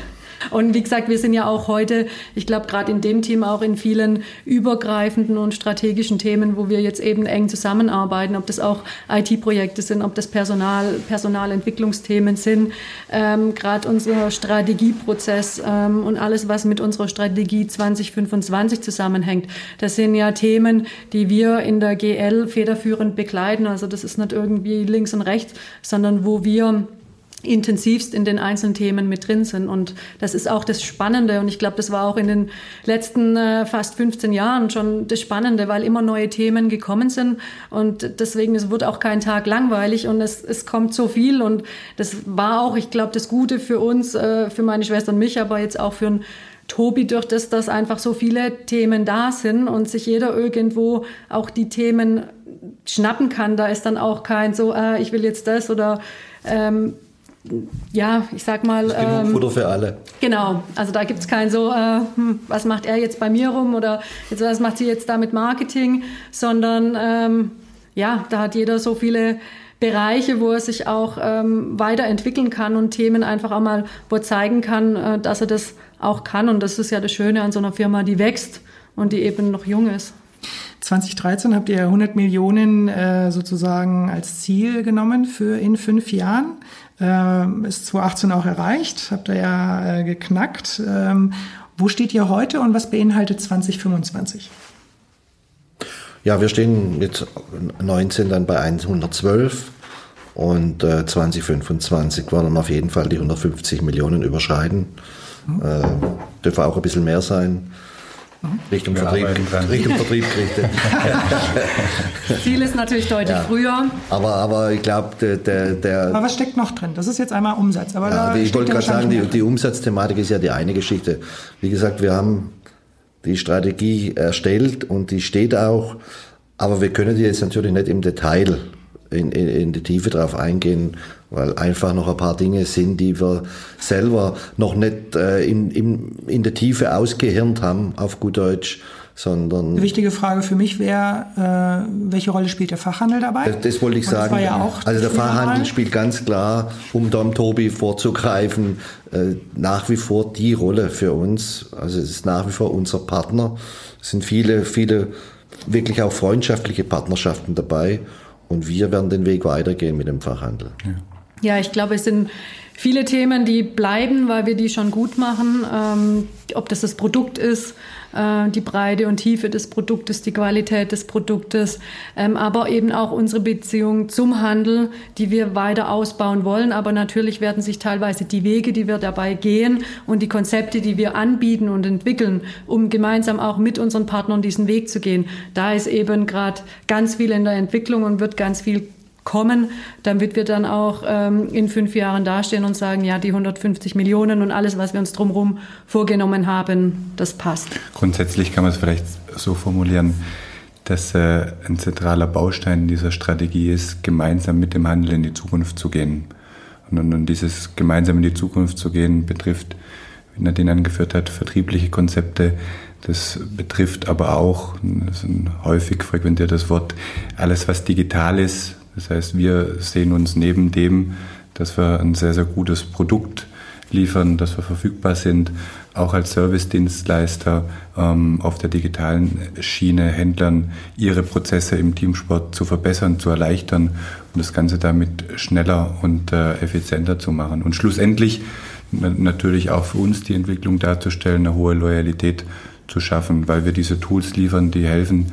Und wie gesagt, wir sind ja auch heute, ich glaube, gerade in dem Team auch in vielen übergreifenden und strategischen Themen, wo wir jetzt eben eng zusammenarbeiten, ob das auch IT-Projekte sind, ob das Personal, Personalentwicklungsthemen sind, ähm, gerade unser Strategieprozess ähm, und alles, was mit unserer Strategie 2025 zusammenhängt. Das sind ja Themen, die wir in der GL federführend begleiten. Also das ist nicht irgendwie links und rechts, sondern wo wir intensivst in den einzelnen Themen mit drin sind. Und das ist auch das Spannende. Und ich glaube, das war auch in den letzten äh, fast 15 Jahren schon das Spannende, weil immer neue Themen gekommen sind. Und deswegen, es wird auch kein Tag langweilig und es, es kommt so viel. Und das war auch, ich glaube, das Gute für uns, äh, für meine Schwester und mich, aber jetzt auch für, Tobi, durch das, dass einfach so viele Themen da sind und sich jeder irgendwo auch die Themen schnappen kann, da ist dann auch kein so, äh, ich will jetzt das oder ähm, ja, ich sag mal. Ist genug ähm, Futter für alle. Genau, also da gibt es kein so, äh, hm, was macht er jetzt bei mir rum oder jetzt, was macht sie jetzt da mit Marketing, sondern ähm, ja, da hat jeder so viele Bereiche, wo er sich auch ähm, weiterentwickeln kann und Themen einfach auch mal, wo er zeigen kann, äh, dass er das auch kann. Und das ist ja das Schöne an so einer Firma, die wächst und die eben noch jung ist. 2013 habt ihr 100 Millionen äh, sozusagen als Ziel genommen für in fünf Jahren. Ähm, ist 2018 auch erreicht, habt ihr ja äh, geknackt. Ähm, wo steht ihr heute und was beinhaltet 2025? Ja, wir stehen jetzt 19 dann bei 112 und äh, 2025 wollen wir auf jeden Fall die 150 Millionen überschreiten. Mhm. Äh, dürfen auch ein bisschen mehr sein. Mhm. Richtung, Vertrieb, Richtung Vertrieb gerichtet. *laughs* Ziel ist natürlich deutlich ja. früher. Aber, aber ich glaube, der, der, der. Aber was steckt noch drin? Das ist jetzt einmal Umsatz. Aber ja, ich wollte gerade sagen, die, die Umsatzthematik ist ja die eine Geschichte. Wie gesagt, wir haben die Strategie erstellt und die steht auch. Aber wir können die jetzt natürlich nicht im Detail in, in, in die Tiefe drauf eingehen, weil einfach noch ein paar Dinge sind, die wir selber noch nicht äh, in, in, in der Tiefe ausgehirnt haben, auf gut Deutsch sondern. Eine wichtige Frage für mich wäre, äh, welche Rolle spielt der Fachhandel dabei? Das, das wollte ich Und sagen. Ja also der Fachhandel Mal. spielt ganz klar, um Dom Tobi vorzugreifen, äh, nach wie vor die Rolle für uns. Also es ist nach wie vor unser Partner. Es sind viele, viele wirklich auch freundschaftliche Partnerschaften dabei. Und wir werden den Weg weitergehen mit dem Fachhandel. Ja, ja ich glaube, es sind viele Themen, die bleiben, weil wir die schon gut machen. Ähm, ob das das Produkt ist, äh, die Breite und Tiefe des Produktes, die Qualität des Produktes, ähm, aber eben auch unsere Beziehung zum Handel, die wir weiter ausbauen wollen. Aber natürlich werden sich teilweise die Wege, die wir dabei gehen und die Konzepte, die wir anbieten und entwickeln, um gemeinsam auch mit unseren Partnern diesen Weg zu gehen. Da ist eben gerade ganz viel in der Entwicklung und wird ganz viel kommen, damit wir dann auch ähm, in fünf Jahren dastehen und sagen, ja, die 150 Millionen und alles, was wir uns drumherum vorgenommen haben, das passt. Grundsätzlich kann man es vielleicht so formulieren, dass äh, ein zentraler Baustein dieser Strategie ist, gemeinsam mit dem Handel in die Zukunft zu gehen. Und, und, dieses gemeinsam in die Zukunft zu gehen betrifft, wie Nadine angeführt hat, vertriebliche Konzepte. Das betrifft aber auch, das ist ein häufig frequentiertes Wort, alles, was digital ist, das heißt, wir sehen uns neben dem, dass wir ein sehr, sehr gutes Produkt liefern, dass wir verfügbar sind, auch als Service-Dienstleister ähm, auf der digitalen Schiene Händlern ihre Prozesse im Teamsport zu verbessern, zu erleichtern und das Ganze damit schneller und äh, effizienter zu machen. Und schlussendlich natürlich auch für uns die Entwicklung darzustellen, eine hohe Loyalität zu schaffen, weil wir diese Tools liefern, die helfen,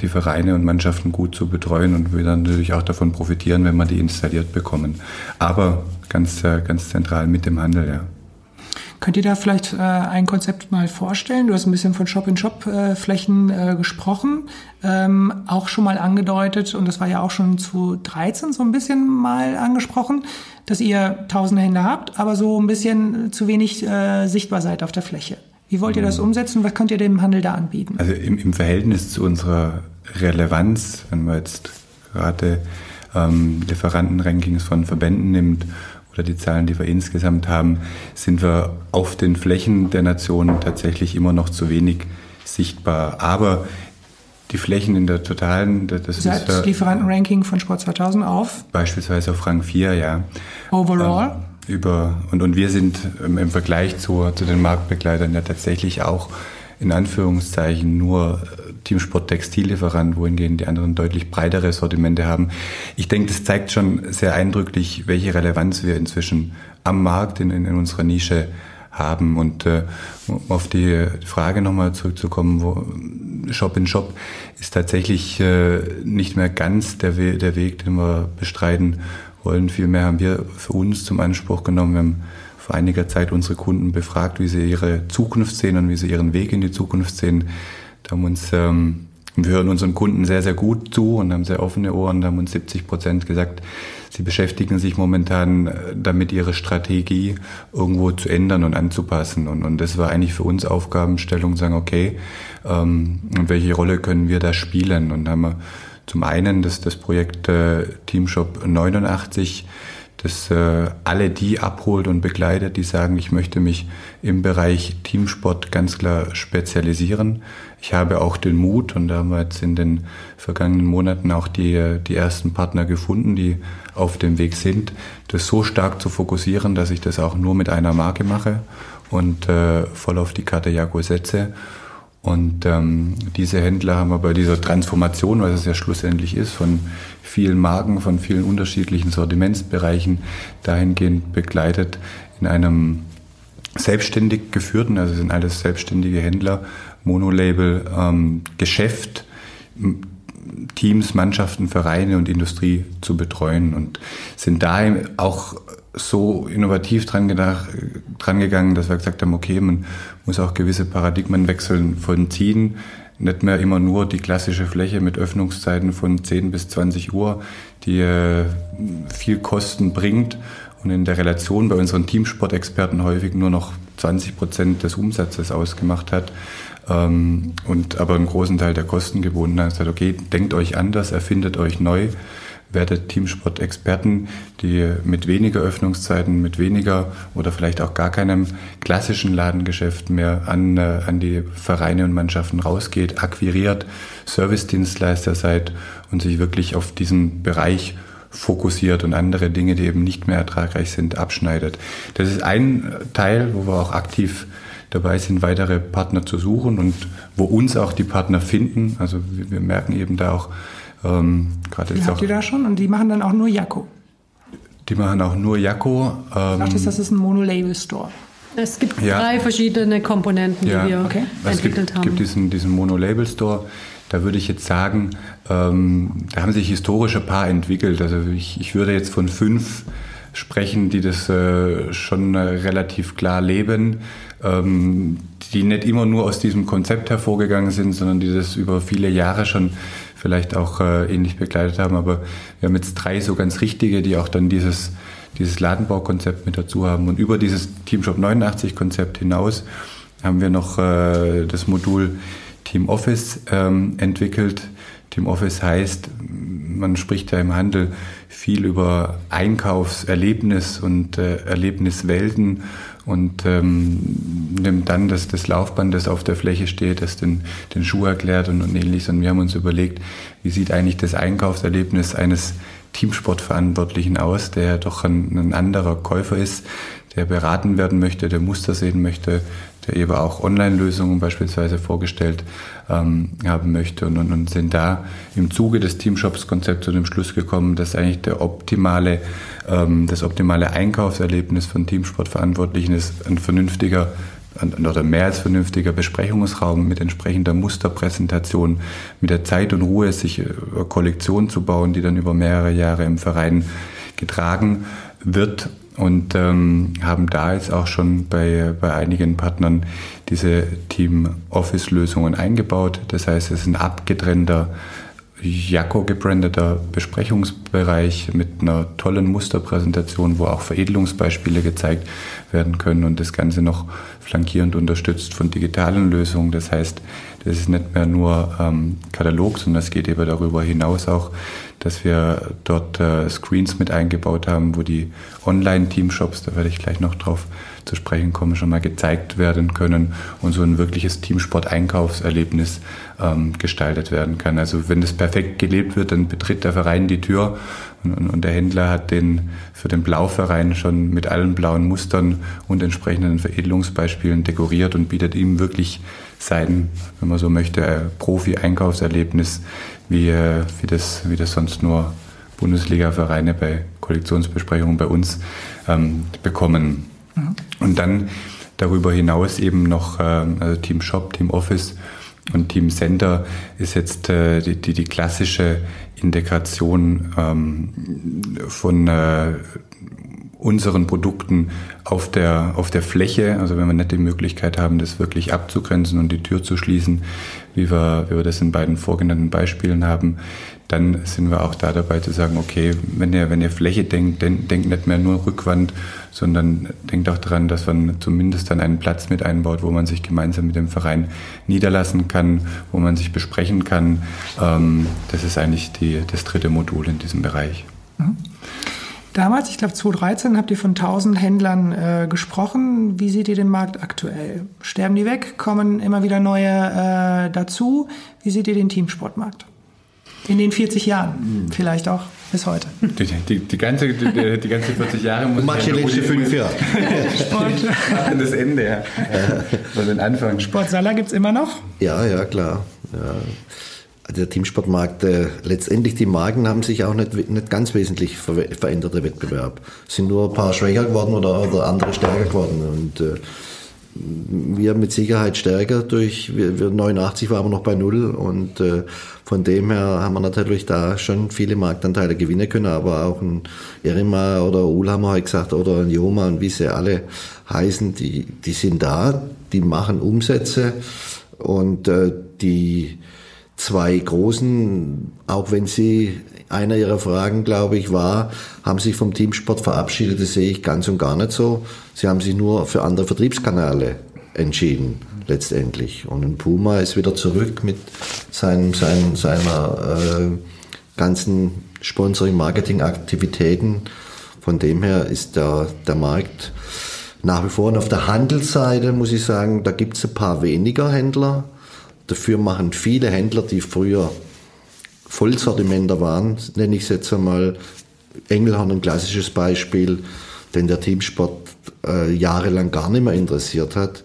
die, Vereine und Mannschaften gut zu betreuen und wir dann natürlich auch davon profitieren, wenn wir die installiert bekommen. Aber ganz, äh, ganz zentral mit dem Handel, ja. Könnt ihr da vielleicht äh, ein Konzept mal vorstellen? Du hast ein bisschen von Shop-in-Shop-Flächen äh, gesprochen, ähm, auch schon mal angedeutet, und das war ja auch schon zu 13 so ein bisschen mal angesprochen, dass ihr tausende Hände habt, aber so ein bisschen zu wenig äh, sichtbar seid auf der Fläche. Wie wollt ihr das mhm. umsetzen? Was könnt ihr dem Handel da anbieten? Also im, im Verhältnis zu unserer Relevanz, wenn man jetzt gerade ähm, Lieferantenrankings von Verbänden nimmt oder die Zahlen, die wir insgesamt haben, sind wir auf den Flächen der Nation tatsächlich immer noch zu wenig sichtbar. Aber die Flächen in der totalen, das Seit ist das Lieferantenranking von Sport 2000 auf? Beispielsweise auf Rang 4, ja. Overall? Ähm, über und, und wir sind im Vergleich zu, zu den Marktbegleitern ja tatsächlich auch in Anführungszeichen nur äh, Teamsport Textillieferant, wohingegen die anderen deutlich breitere Sortimente haben. Ich denke, das zeigt schon sehr eindrücklich, welche Relevanz wir inzwischen am Markt in, in, in unserer Nische haben. Und äh, um auf die Frage nochmal zurückzukommen, wo Shop in Shop ist tatsächlich äh, nicht mehr ganz der, We der Weg, den wir bestreiten wollen. Vielmehr haben wir für uns zum Anspruch genommen, wir haben vor einiger Zeit unsere Kunden befragt, wie sie ihre Zukunft sehen und wie sie ihren Weg in die Zukunft sehen. Da haben uns ähm, wir hören unseren Kunden sehr, sehr gut zu und haben sehr offene Ohren. Da haben uns 70 Prozent gesagt, sie beschäftigen sich momentan äh, damit, ihre Strategie irgendwo zu ändern und anzupassen. Und, und das war eigentlich für uns Aufgabenstellung, sagen, okay, ähm, welche Rolle können wir da spielen? Und haben wir zum einen das, das Projekt äh, Teamshop 89 das äh, alle die abholt und begleitet, die sagen, ich möchte mich im Bereich Teamsport ganz klar spezialisieren. Ich habe auch den Mut und da haben wir jetzt in den vergangenen Monaten auch die, die ersten Partner gefunden, die auf dem Weg sind, das so stark zu fokussieren, dass ich das auch nur mit einer Marke mache und äh, voll auf die Karte Jago setze. Und ähm, diese Händler haben wir bei dieser Transformation, was es ja schlussendlich ist, von vielen Marken, von vielen unterschiedlichen Sortimentsbereichen dahingehend begleitet in einem selbstständig geführten, also sind alles selbstständige Händler, Monolabel, ähm, Geschäft, Teams, Mannschaften, Vereine und Industrie zu betreuen und sind da auch so innovativ dran, gedacht, dran gegangen, dass wir gesagt haben, okay, man muss auch gewisse Paradigmen wechseln von ziehen, nicht mehr immer nur die klassische Fläche mit Öffnungszeiten von 10 bis 20 Uhr, die äh, viel Kosten bringt und in der Relation bei unseren Teamsportexperten häufig nur noch 20 Prozent des Umsatzes ausgemacht hat ähm, und aber einen großen Teil der Kosten gebunden hat. Okay, denkt euch anders, erfindet euch neu werdet Teamsport-Experten, die mit weniger Öffnungszeiten, mit weniger oder vielleicht auch gar keinem klassischen Ladengeschäft mehr an, äh, an die Vereine und Mannschaften rausgeht, akquiriert, Servicedienstleister seid und sich wirklich auf diesen Bereich fokussiert und andere Dinge, die eben nicht mehr ertragreich sind, abschneidet. Das ist ein Teil, wo wir auch aktiv dabei sind, weitere Partner zu suchen und wo uns auch die Partner finden. Also wir merken eben da auch, ähm, Gerade die habt ihr da schon und die machen dann auch nur Jakko? Die machen auch nur Jakko. Ähm, dachtest, das ist ein Mono-Label-Store. Es gibt ja. drei verschiedene Komponenten, die ja. wir okay. entwickelt es haben. Es gibt diesen, diesen Mono-Label-Store. Da würde ich jetzt sagen, ähm, da haben sich historische Paar entwickelt. Also ich, ich würde jetzt von fünf sprechen, die das äh, schon äh, relativ klar leben, ähm, die nicht immer nur aus diesem Konzept hervorgegangen sind, sondern die das über viele Jahre schon vielleicht auch äh, ähnlich begleitet haben. Aber wir haben jetzt drei so ganz richtige, die auch dann dieses, dieses Ladenbaukonzept mit dazu haben. Und über dieses Teamshop 89 Konzept hinaus haben wir noch äh, das Modul Team Office ähm, entwickelt. Team Office heißt, man spricht ja im Handel viel über Einkaufserlebnis und äh, Erlebniswelten und ähm, nimmt dann das, das Laufband, das auf der Fläche steht, das den, den Schuh erklärt und, und ähnliches. Und wir haben uns überlegt, wie sieht eigentlich das Einkaufserlebnis eines Teamsportverantwortlichen aus, der doch ein, ein anderer Käufer ist, der beraten werden möchte, der Muster sehen möchte, der eben auch Online-Lösungen beispielsweise vorgestellt ähm, haben möchte und, und, und, sind da im Zuge des Teamshops-Konzepts zu dem Schluss gekommen, dass eigentlich der optimale, ähm, das optimale Einkaufserlebnis von Teamsportverantwortlichen ist ein vernünftiger oder mehr als vernünftiger Besprechungsraum mit entsprechender Musterpräsentation, mit der Zeit und Ruhe, sich äh, Kollektionen zu bauen, die dann über mehrere Jahre im Verein getragen wird und ähm, haben da jetzt auch schon bei, bei einigen Partnern diese Team-Office-Lösungen eingebaut. Das heißt, es ist ein abgetrennter, Jaco gebrandeter Besprechungsbereich mit einer tollen Musterpräsentation, wo auch Veredelungsbeispiele gezeigt werden können und das Ganze noch flankierend unterstützt von digitalen Lösungen. Das heißt, das ist nicht mehr nur ähm, Katalog, sondern es geht eben darüber hinaus auch, dass wir dort äh, Screens mit eingebaut haben, wo die Online-Teamshops, da werde ich gleich noch drauf zu sprechen kommen, schon mal gezeigt werden können und so ein wirkliches Teamsport-Einkaufserlebnis ähm, gestaltet werden kann. Also wenn das perfekt gelebt wird, dann betritt der Verein die Tür und, und, der Händler hat den für den Blauverein schon mit allen blauen Mustern und entsprechenden Veredelungsbeispielen dekoriert und bietet ihm wirklich sein, wenn man so möchte, äh, Profi-Einkaufserlebnis, wie, äh, wie, das, wie das sonst nur Bundesliga-Vereine bei Kollektionsbesprechungen bei uns ähm, bekommen. Mhm. Und dann darüber hinaus eben noch ähm, also Team Shop, Team Office und Team Center ist jetzt äh, die, die, die, klassische Integration ähm, von äh, unseren Produkten auf der, auf der Fläche, also wenn wir nicht die Möglichkeit haben, das wirklich abzugrenzen und die Tür zu schließen, wie wir, wie wir das in beiden vorgenannten Beispielen haben, dann sind wir auch da dabei zu sagen, okay, wenn ihr, wenn ihr Fläche denkt, denkt, denkt nicht mehr nur Rückwand, sondern denkt auch daran, dass man zumindest dann einen Platz mit einbaut, wo man sich gemeinsam mit dem Verein niederlassen kann, wo man sich besprechen kann. Ähm, das ist eigentlich die, das dritte Modul in diesem Bereich. Mhm. Damals, ich glaube 2013, habt ihr von 1000 Händlern äh, gesprochen. Wie seht ihr den Markt aktuell? Sterben die weg? Kommen immer wieder neue äh, dazu? Wie seht ihr den Teamsportmarkt? In den 40 Jahren, hm. vielleicht auch bis heute. Die, die, die, ganze, die, die, ganze 40 Jahre muss Mach die letzten fünf Jahre. Sport. das Ende, ja. Oder den Anfang. Sportsaler gibt es immer noch? Ja, ja, klar. Ja der Teamsportmarkt, äh, letztendlich die Marken haben sich auch nicht, nicht ganz wesentlich ver verändert, der Wettbewerb. Es sind nur ein paar schwächer geworden oder, oder andere stärker geworden. Und äh, wir mit Sicherheit stärker durch, wir, wir 89 waren wir noch bei Null und äh, von dem her haben wir natürlich da schon viele Marktanteile gewinnen können, aber auch ein Erima oder Ul haben wir heute gesagt oder ein Joma und wie sie alle heißen, die, die sind da, die machen Umsätze und äh, die zwei großen, auch wenn sie einer ihrer Fragen, glaube ich, war, haben sich vom Teamsport verabschiedet. Das sehe ich ganz und gar nicht so. Sie haben sich nur für andere Vertriebskanäle entschieden, letztendlich. Und Puma ist wieder zurück mit seinem, seinem, seiner äh, ganzen Sponsoring-Marketing-Aktivitäten. Von dem her ist der, der Markt nach wie vor. Und auf der Handelsseite muss ich sagen, da gibt es ein paar weniger Händler Dafür machen viele Händler, die früher Vollsortimenter waren, nenne ich es jetzt einmal, Engelhorn ein klassisches Beispiel, den der Teamsport äh, jahrelang gar nicht mehr interessiert hat.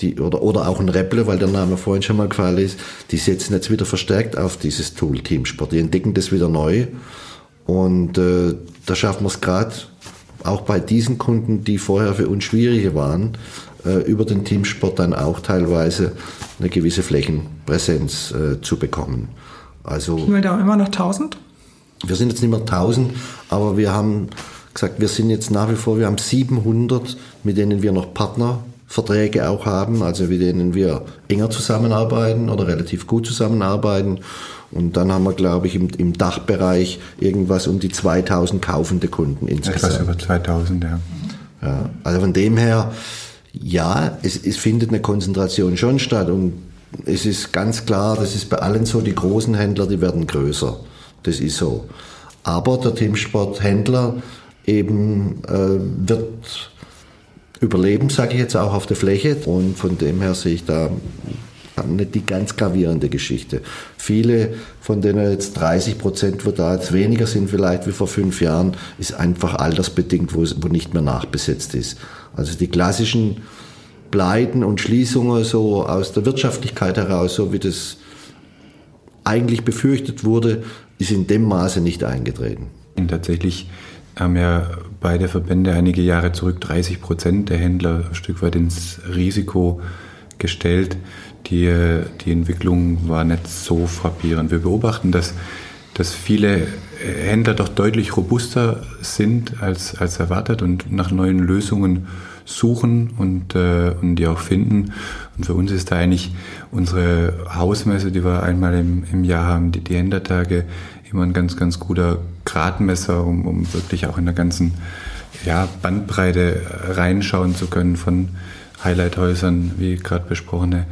Die, oder, oder auch ein Repple, weil der Name vorhin schon mal gefallen ist, die setzen jetzt wieder verstärkt auf dieses Tool Teamsport. Die entdecken das wieder neu. Und äh, da schaffen wir es gerade auch bei diesen Kunden, die vorher für uns schwierige waren, äh, über den Teamsport dann auch teilweise eine gewisse Flächenpräsenz äh, zu bekommen. Also Sind wir da immer noch 1000? Wir sind jetzt nicht mehr 1000, aber wir haben gesagt, wir sind jetzt nach wie vor, wir haben 700, mit denen wir noch Partnerverträge auch haben, also mit denen wir enger zusammenarbeiten oder relativ gut zusammenarbeiten. Und dann haben wir, glaube ich, im, im Dachbereich irgendwas um die 2000 kaufende Kunden insgesamt. Etwas über 2000, ja. ja also von dem her, ja, es, es findet eine Konzentration schon statt und es ist ganz klar, das ist bei allen so, die großen Händler, die werden größer. Das ist so. Aber der Teamsporthändler eben äh, wird überleben, sage ich jetzt auch auf der Fläche. Und von dem her sehe ich da nicht die ganz gravierende Geschichte. Viele von denen jetzt 30 Prozent, wo da jetzt weniger sind vielleicht wie vor fünf Jahren, ist einfach altersbedingt, wo, wo nicht mehr nachbesetzt ist. Also die klassischen Pleiten und Schließungen so aus der Wirtschaftlichkeit heraus, so wie das eigentlich befürchtet wurde, ist in dem Maße nicht eingetreten. Und tatsächlich haben ja beide Verbände einige Jahre zurück 30 Prozent der Händler ein Stück weit ins Risiko gestellt. Die, die Entwicklung war nicht so frappierend. Wir beobachten, dass, dass viele Händler doch deutlich robuster sind als, als erwartet und nach neuen Lösungen suchen und, äh, und die auch finden. Und für uns ist da eigentlich unsere Hausmesse, die wir einmal im, im Jahr haben, die, die Händlertage, immer ein ganz, ganz guter Gradmesser, um, um wirklich auch in der ganzen ja, Bandbreite reinschauen zu können von Highlighthäusern, wie gerade besprochene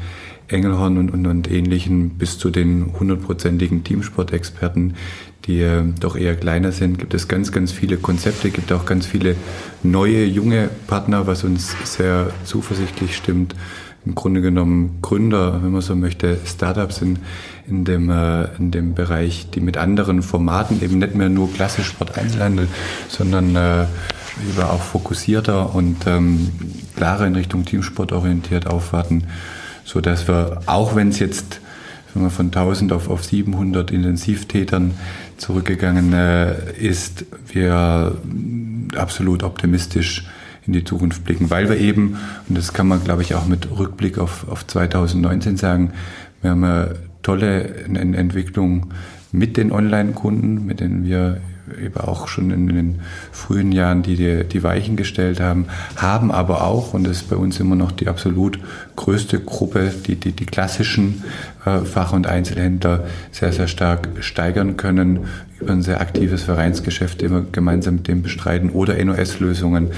Engelhorn und, und, und ähnlichen, bis zu den hundertprozentigen Teamsportexperten, die äh, doch eher kleiner sind, gibt es ganz, ganz viele Konzepte, gibt auch ganz viele neue, junge Partner, was uns sehr zuversichtlich stimmt. Im Grunde genommen Gründer, wenn man so möchte, Startups in, in, dem, äh, in dem Bereich, die mit anderen Formaten eben nicht mehr nur klassisch Sport Einzelhandel, sondern äh, über auch fokussierter und ähm, klarer in Richtung Teamsport orientiert aufwarten, so dass wir, auch wenn es jetzt wenn man von 1000 auf, auf 700 Intensivtätern zurückgegangen ist, wir absolut optimistisch in die Zukunft blicken, weil wir eben, und das kann man glaube ich auch mit Rückblick auf, auf 2019 sagen, wir haben eine tolle Entwicklung mit den Online-Kunden, mit denen wir eben auch schon in den frühen Jahren, die die, die Weichen gestellt haben, haben aber auch, und das ist bei uns immer noch die absolut größte Gruppe, die die, die klassischen äh, Fach- und Einzelhändler sehr, sehr stark steigern können über ein sehr aktives Vereinsgeschäft, immer gemeinsam mit dem bestreiten oder NOS-Lösungen.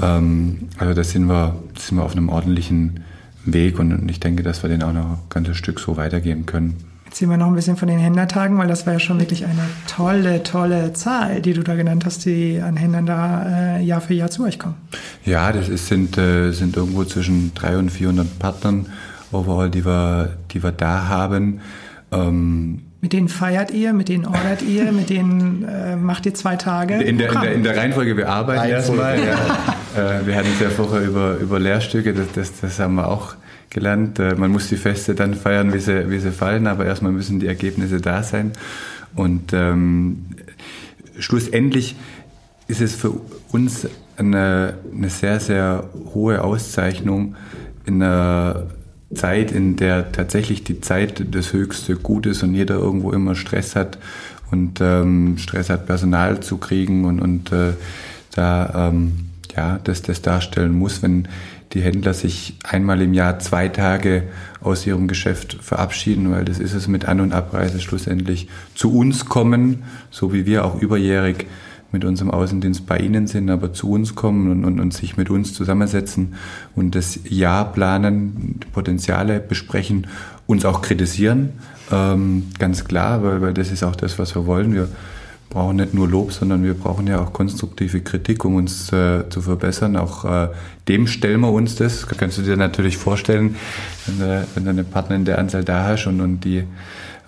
Ähm, also da sind wir, sind wir auf einem ordentlichen Weg und ich denke, dass wir den auch noch ein ganzes Stück so weitergeben können. Erzählen wir noch ein bisschen von den Händlertagen, weil das war ja schon wirklich eine tolle, tolle Zahl, die du da genannt hast, die an Händlern da äh, Jahr für Jahr zu euch kommen. Ja, das ist, sind, äh, sind irgendwo zwischen 300 und 400 Partnern overall, die wir, die wir da haben. Ähm, mit denen feiert ihr, mit denen ordert ihr, mit denen äh, macht ihr zwei Tage? In der, in der, in der Reihenfolge, wir arbeiten erstmal. Ja. *laughs* äh, wir hatten es ja vorher über, über Lehrstücke, das, das, das haben wir auch gelernt. Äh, man muss die Feste dann feiern, wie sie, wie sie fallen, aber erstmal müssen die Ergebnisse da sein. Und ähm, schlussendlich ist es für uns eine, eine sehr, sehr hohe Auszeichnung in einer Zeit, in der tatsächlich die Zeit das höchste Gut ist und jeder irgendwo immer Stress hat und ähm, Stress hat, Personal zu kriegen und, und äh, da ähm, ja, das, das darstellen muss, wenn die Händler sich einmal im Jahr zwei Tage aus ihrem Geschäft verabschieden, weil das ist es mit An- und Abreise schlussendlich zu uns kommen, so wie wir auch überjährig mit unserem Außendienst bei Ihnen sind, aber zu uns kommen und, und, und sich mit uns zusammensetzen und das Jahr planen, Potenziale besprechen, uns auch kritisieren, ähm, ganz klar, weil, weil das ist auch das, was wir wollen. Wir brauchen nicht nur Lob, sondern wir brauchen ja auch konstruktive Kritik, um uns äh, zu verbessern. Auch äh, dem stellen wir uns das. Kannst du dir natürlich vorstellen, wenn du, wenn du eine Partner in der Anzahl da hast und, und die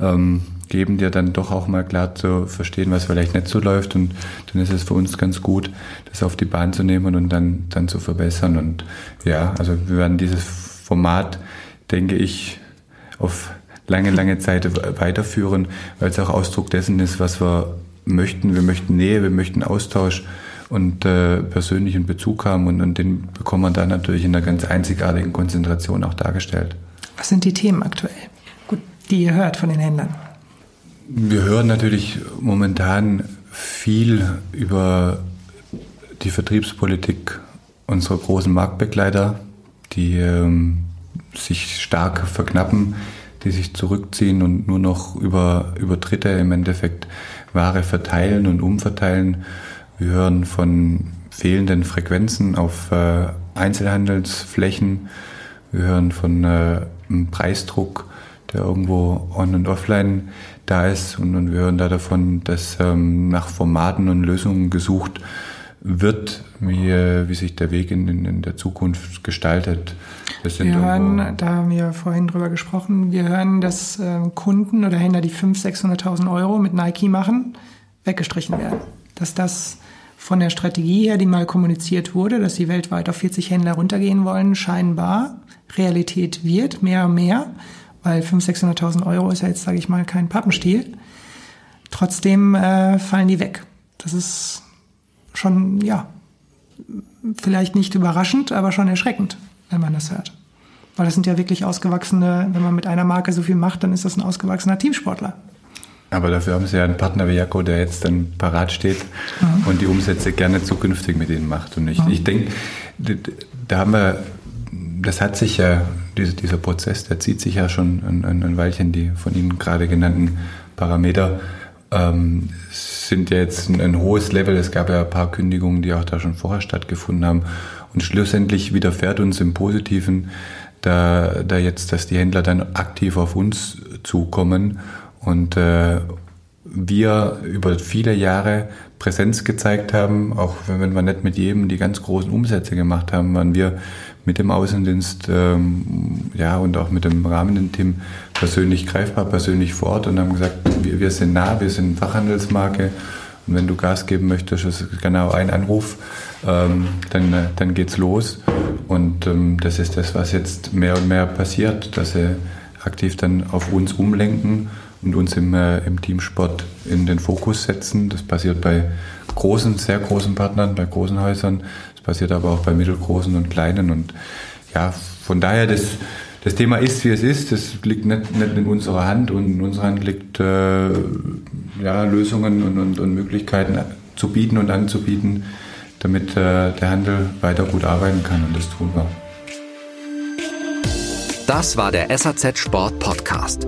ähm, geben dir dann doch auch mal klar zu verstehen, was vielleicht nicht so läuft. Und dann ist es für uns ganz gut, das auf die Bahn zu nehmen und dann, dann zu verbessern. Und ja, also wir werden dieses Format, denke ich, auf lange, lange Zeit weiterführen, weil es auch Ausdruck dessen ist, was wir möchten. Wir möchten Nähe, wir möchten Austausch und äh, persönlichen Bezug haben und, und den bekommen wir dann natürlich in einer ganz einzigartigen Konzentration auch dargestellt. Was sind die Themen aktuell, Gut, die ihr hört von den Händlern? Wir hören natürlich momentan viel über die Vertriebspolitik unserer großen Marktbegleiter, die ähm, sich stark verknappen, die sich zurückziehen und nur noch über, über Dritte im Endeffekt Ware verteilen und umverteilen. Wir hören von fehlenden Frequenzen auf äh, Einzelhandelsflächen. Wir hören von äh, einem Preisdruck, der irgendwo on und offline da ist. Und, wir hören da davon, dass ähm, nach Formaten und Lösungen gesucht wird, wie, äh, wie sich der Weg in, in, in der Zukunft gestaltet. wir hören, da haben wir vorhin drüber gesprochen, wir hören, dass äh, Kunden oder Händler, die 500.000, 600.000 Euro mit Nike machen, weggestrichen werden. Dass das von der Strategie her, die mal kommuniziert wurde, dass sie weltweit auf 40 Händler runtergehen wollen, scheinbar Realität wird, mehr und mehr, weil 500.000, 600.000 Euro ist ja jetzt, sage ich mal, kein Pappenstiel. Trotzdem äh, fallen die weg. Das ist schon, ja, vielleicht nicht überraschend, aber schon erschreckend, wenn man das hört. Weil das sind ja wirklich ausgewachsene, wenn man mit einer Marke so viel macht, dann ist das ein ausgewachsener Teamsportler. Aber dafür haben Sie ja einen Partner wie Jaco, der jetzt dann parat steht mhm. und die Umsätze gerne zukünftig mit Ihnen macht. Und ich, mhm. ich denke, da haben wir, das hat sich ja, dieser, dieser Prozess, der zieht sich ja schon ein, ein Weilchen, die von Ihnen gerade genannten Parameter ähm, sind ja jetzt ein, ein, hohes Level. Es gab ja ein paar Kündigungen, die auch da schon vorher stattgefunden haben. Und schlussendlich widerfährt uns im Positiven, da, da jetzt, dass die Händler dann aktiv auf uns zukommen und äh, wir über viele Jahre Präsenz gezeigt haben, auch wenn wir nicht mit jedem die ganz großen Umsätze gemacht haben, waren wir mit dem Außendienst ähm, ja, und auch mit dem rahmenden Team persönlich greifbar, persönlich vor Ort und haben gesagt, wir, wir sind nah, wir sind Fachhandelsmarke und wenn du Gas geben möchtest, ist genau ein Anruf, ähm, dann, dann geht's los. Und ähm, das ist das, was jetzt mehr und mehr passiert, dass sie aktiv dann auf uns umlenken und uns im, äh, im Teamsport in den Fokus setzen. Das passiert bei großen, sehr großen Partnern, bei großen Häusern. Das passiert aber auch bei mittelgroßen und kleinen. Und ja, von daher, das, das Thema ist, wie es ist. Das liegt nicht, nicht in unserer Hand und in unserer Hand liegt äh, ja, Lösungen und, und, und, Möglichkeiten zu bieten und anzubieten, damit äh, der Handel weiter gut arbeiten kann und das tun wir. Das war der SAZ Sport Podcast.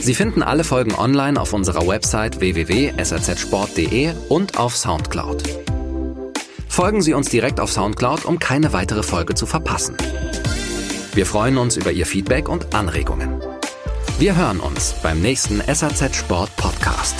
Sie finden alle Folgen online auf unserer Website www.sazsport.de und auf Soundcloud. Folgen Sie uns direkt auf Soundcloud, um keine weitere Folge zu verpassen. Wir freuen uns über Ihr Feedback und Anregungen. Wir hören uns beim nächsten SAZ Sport Podcast.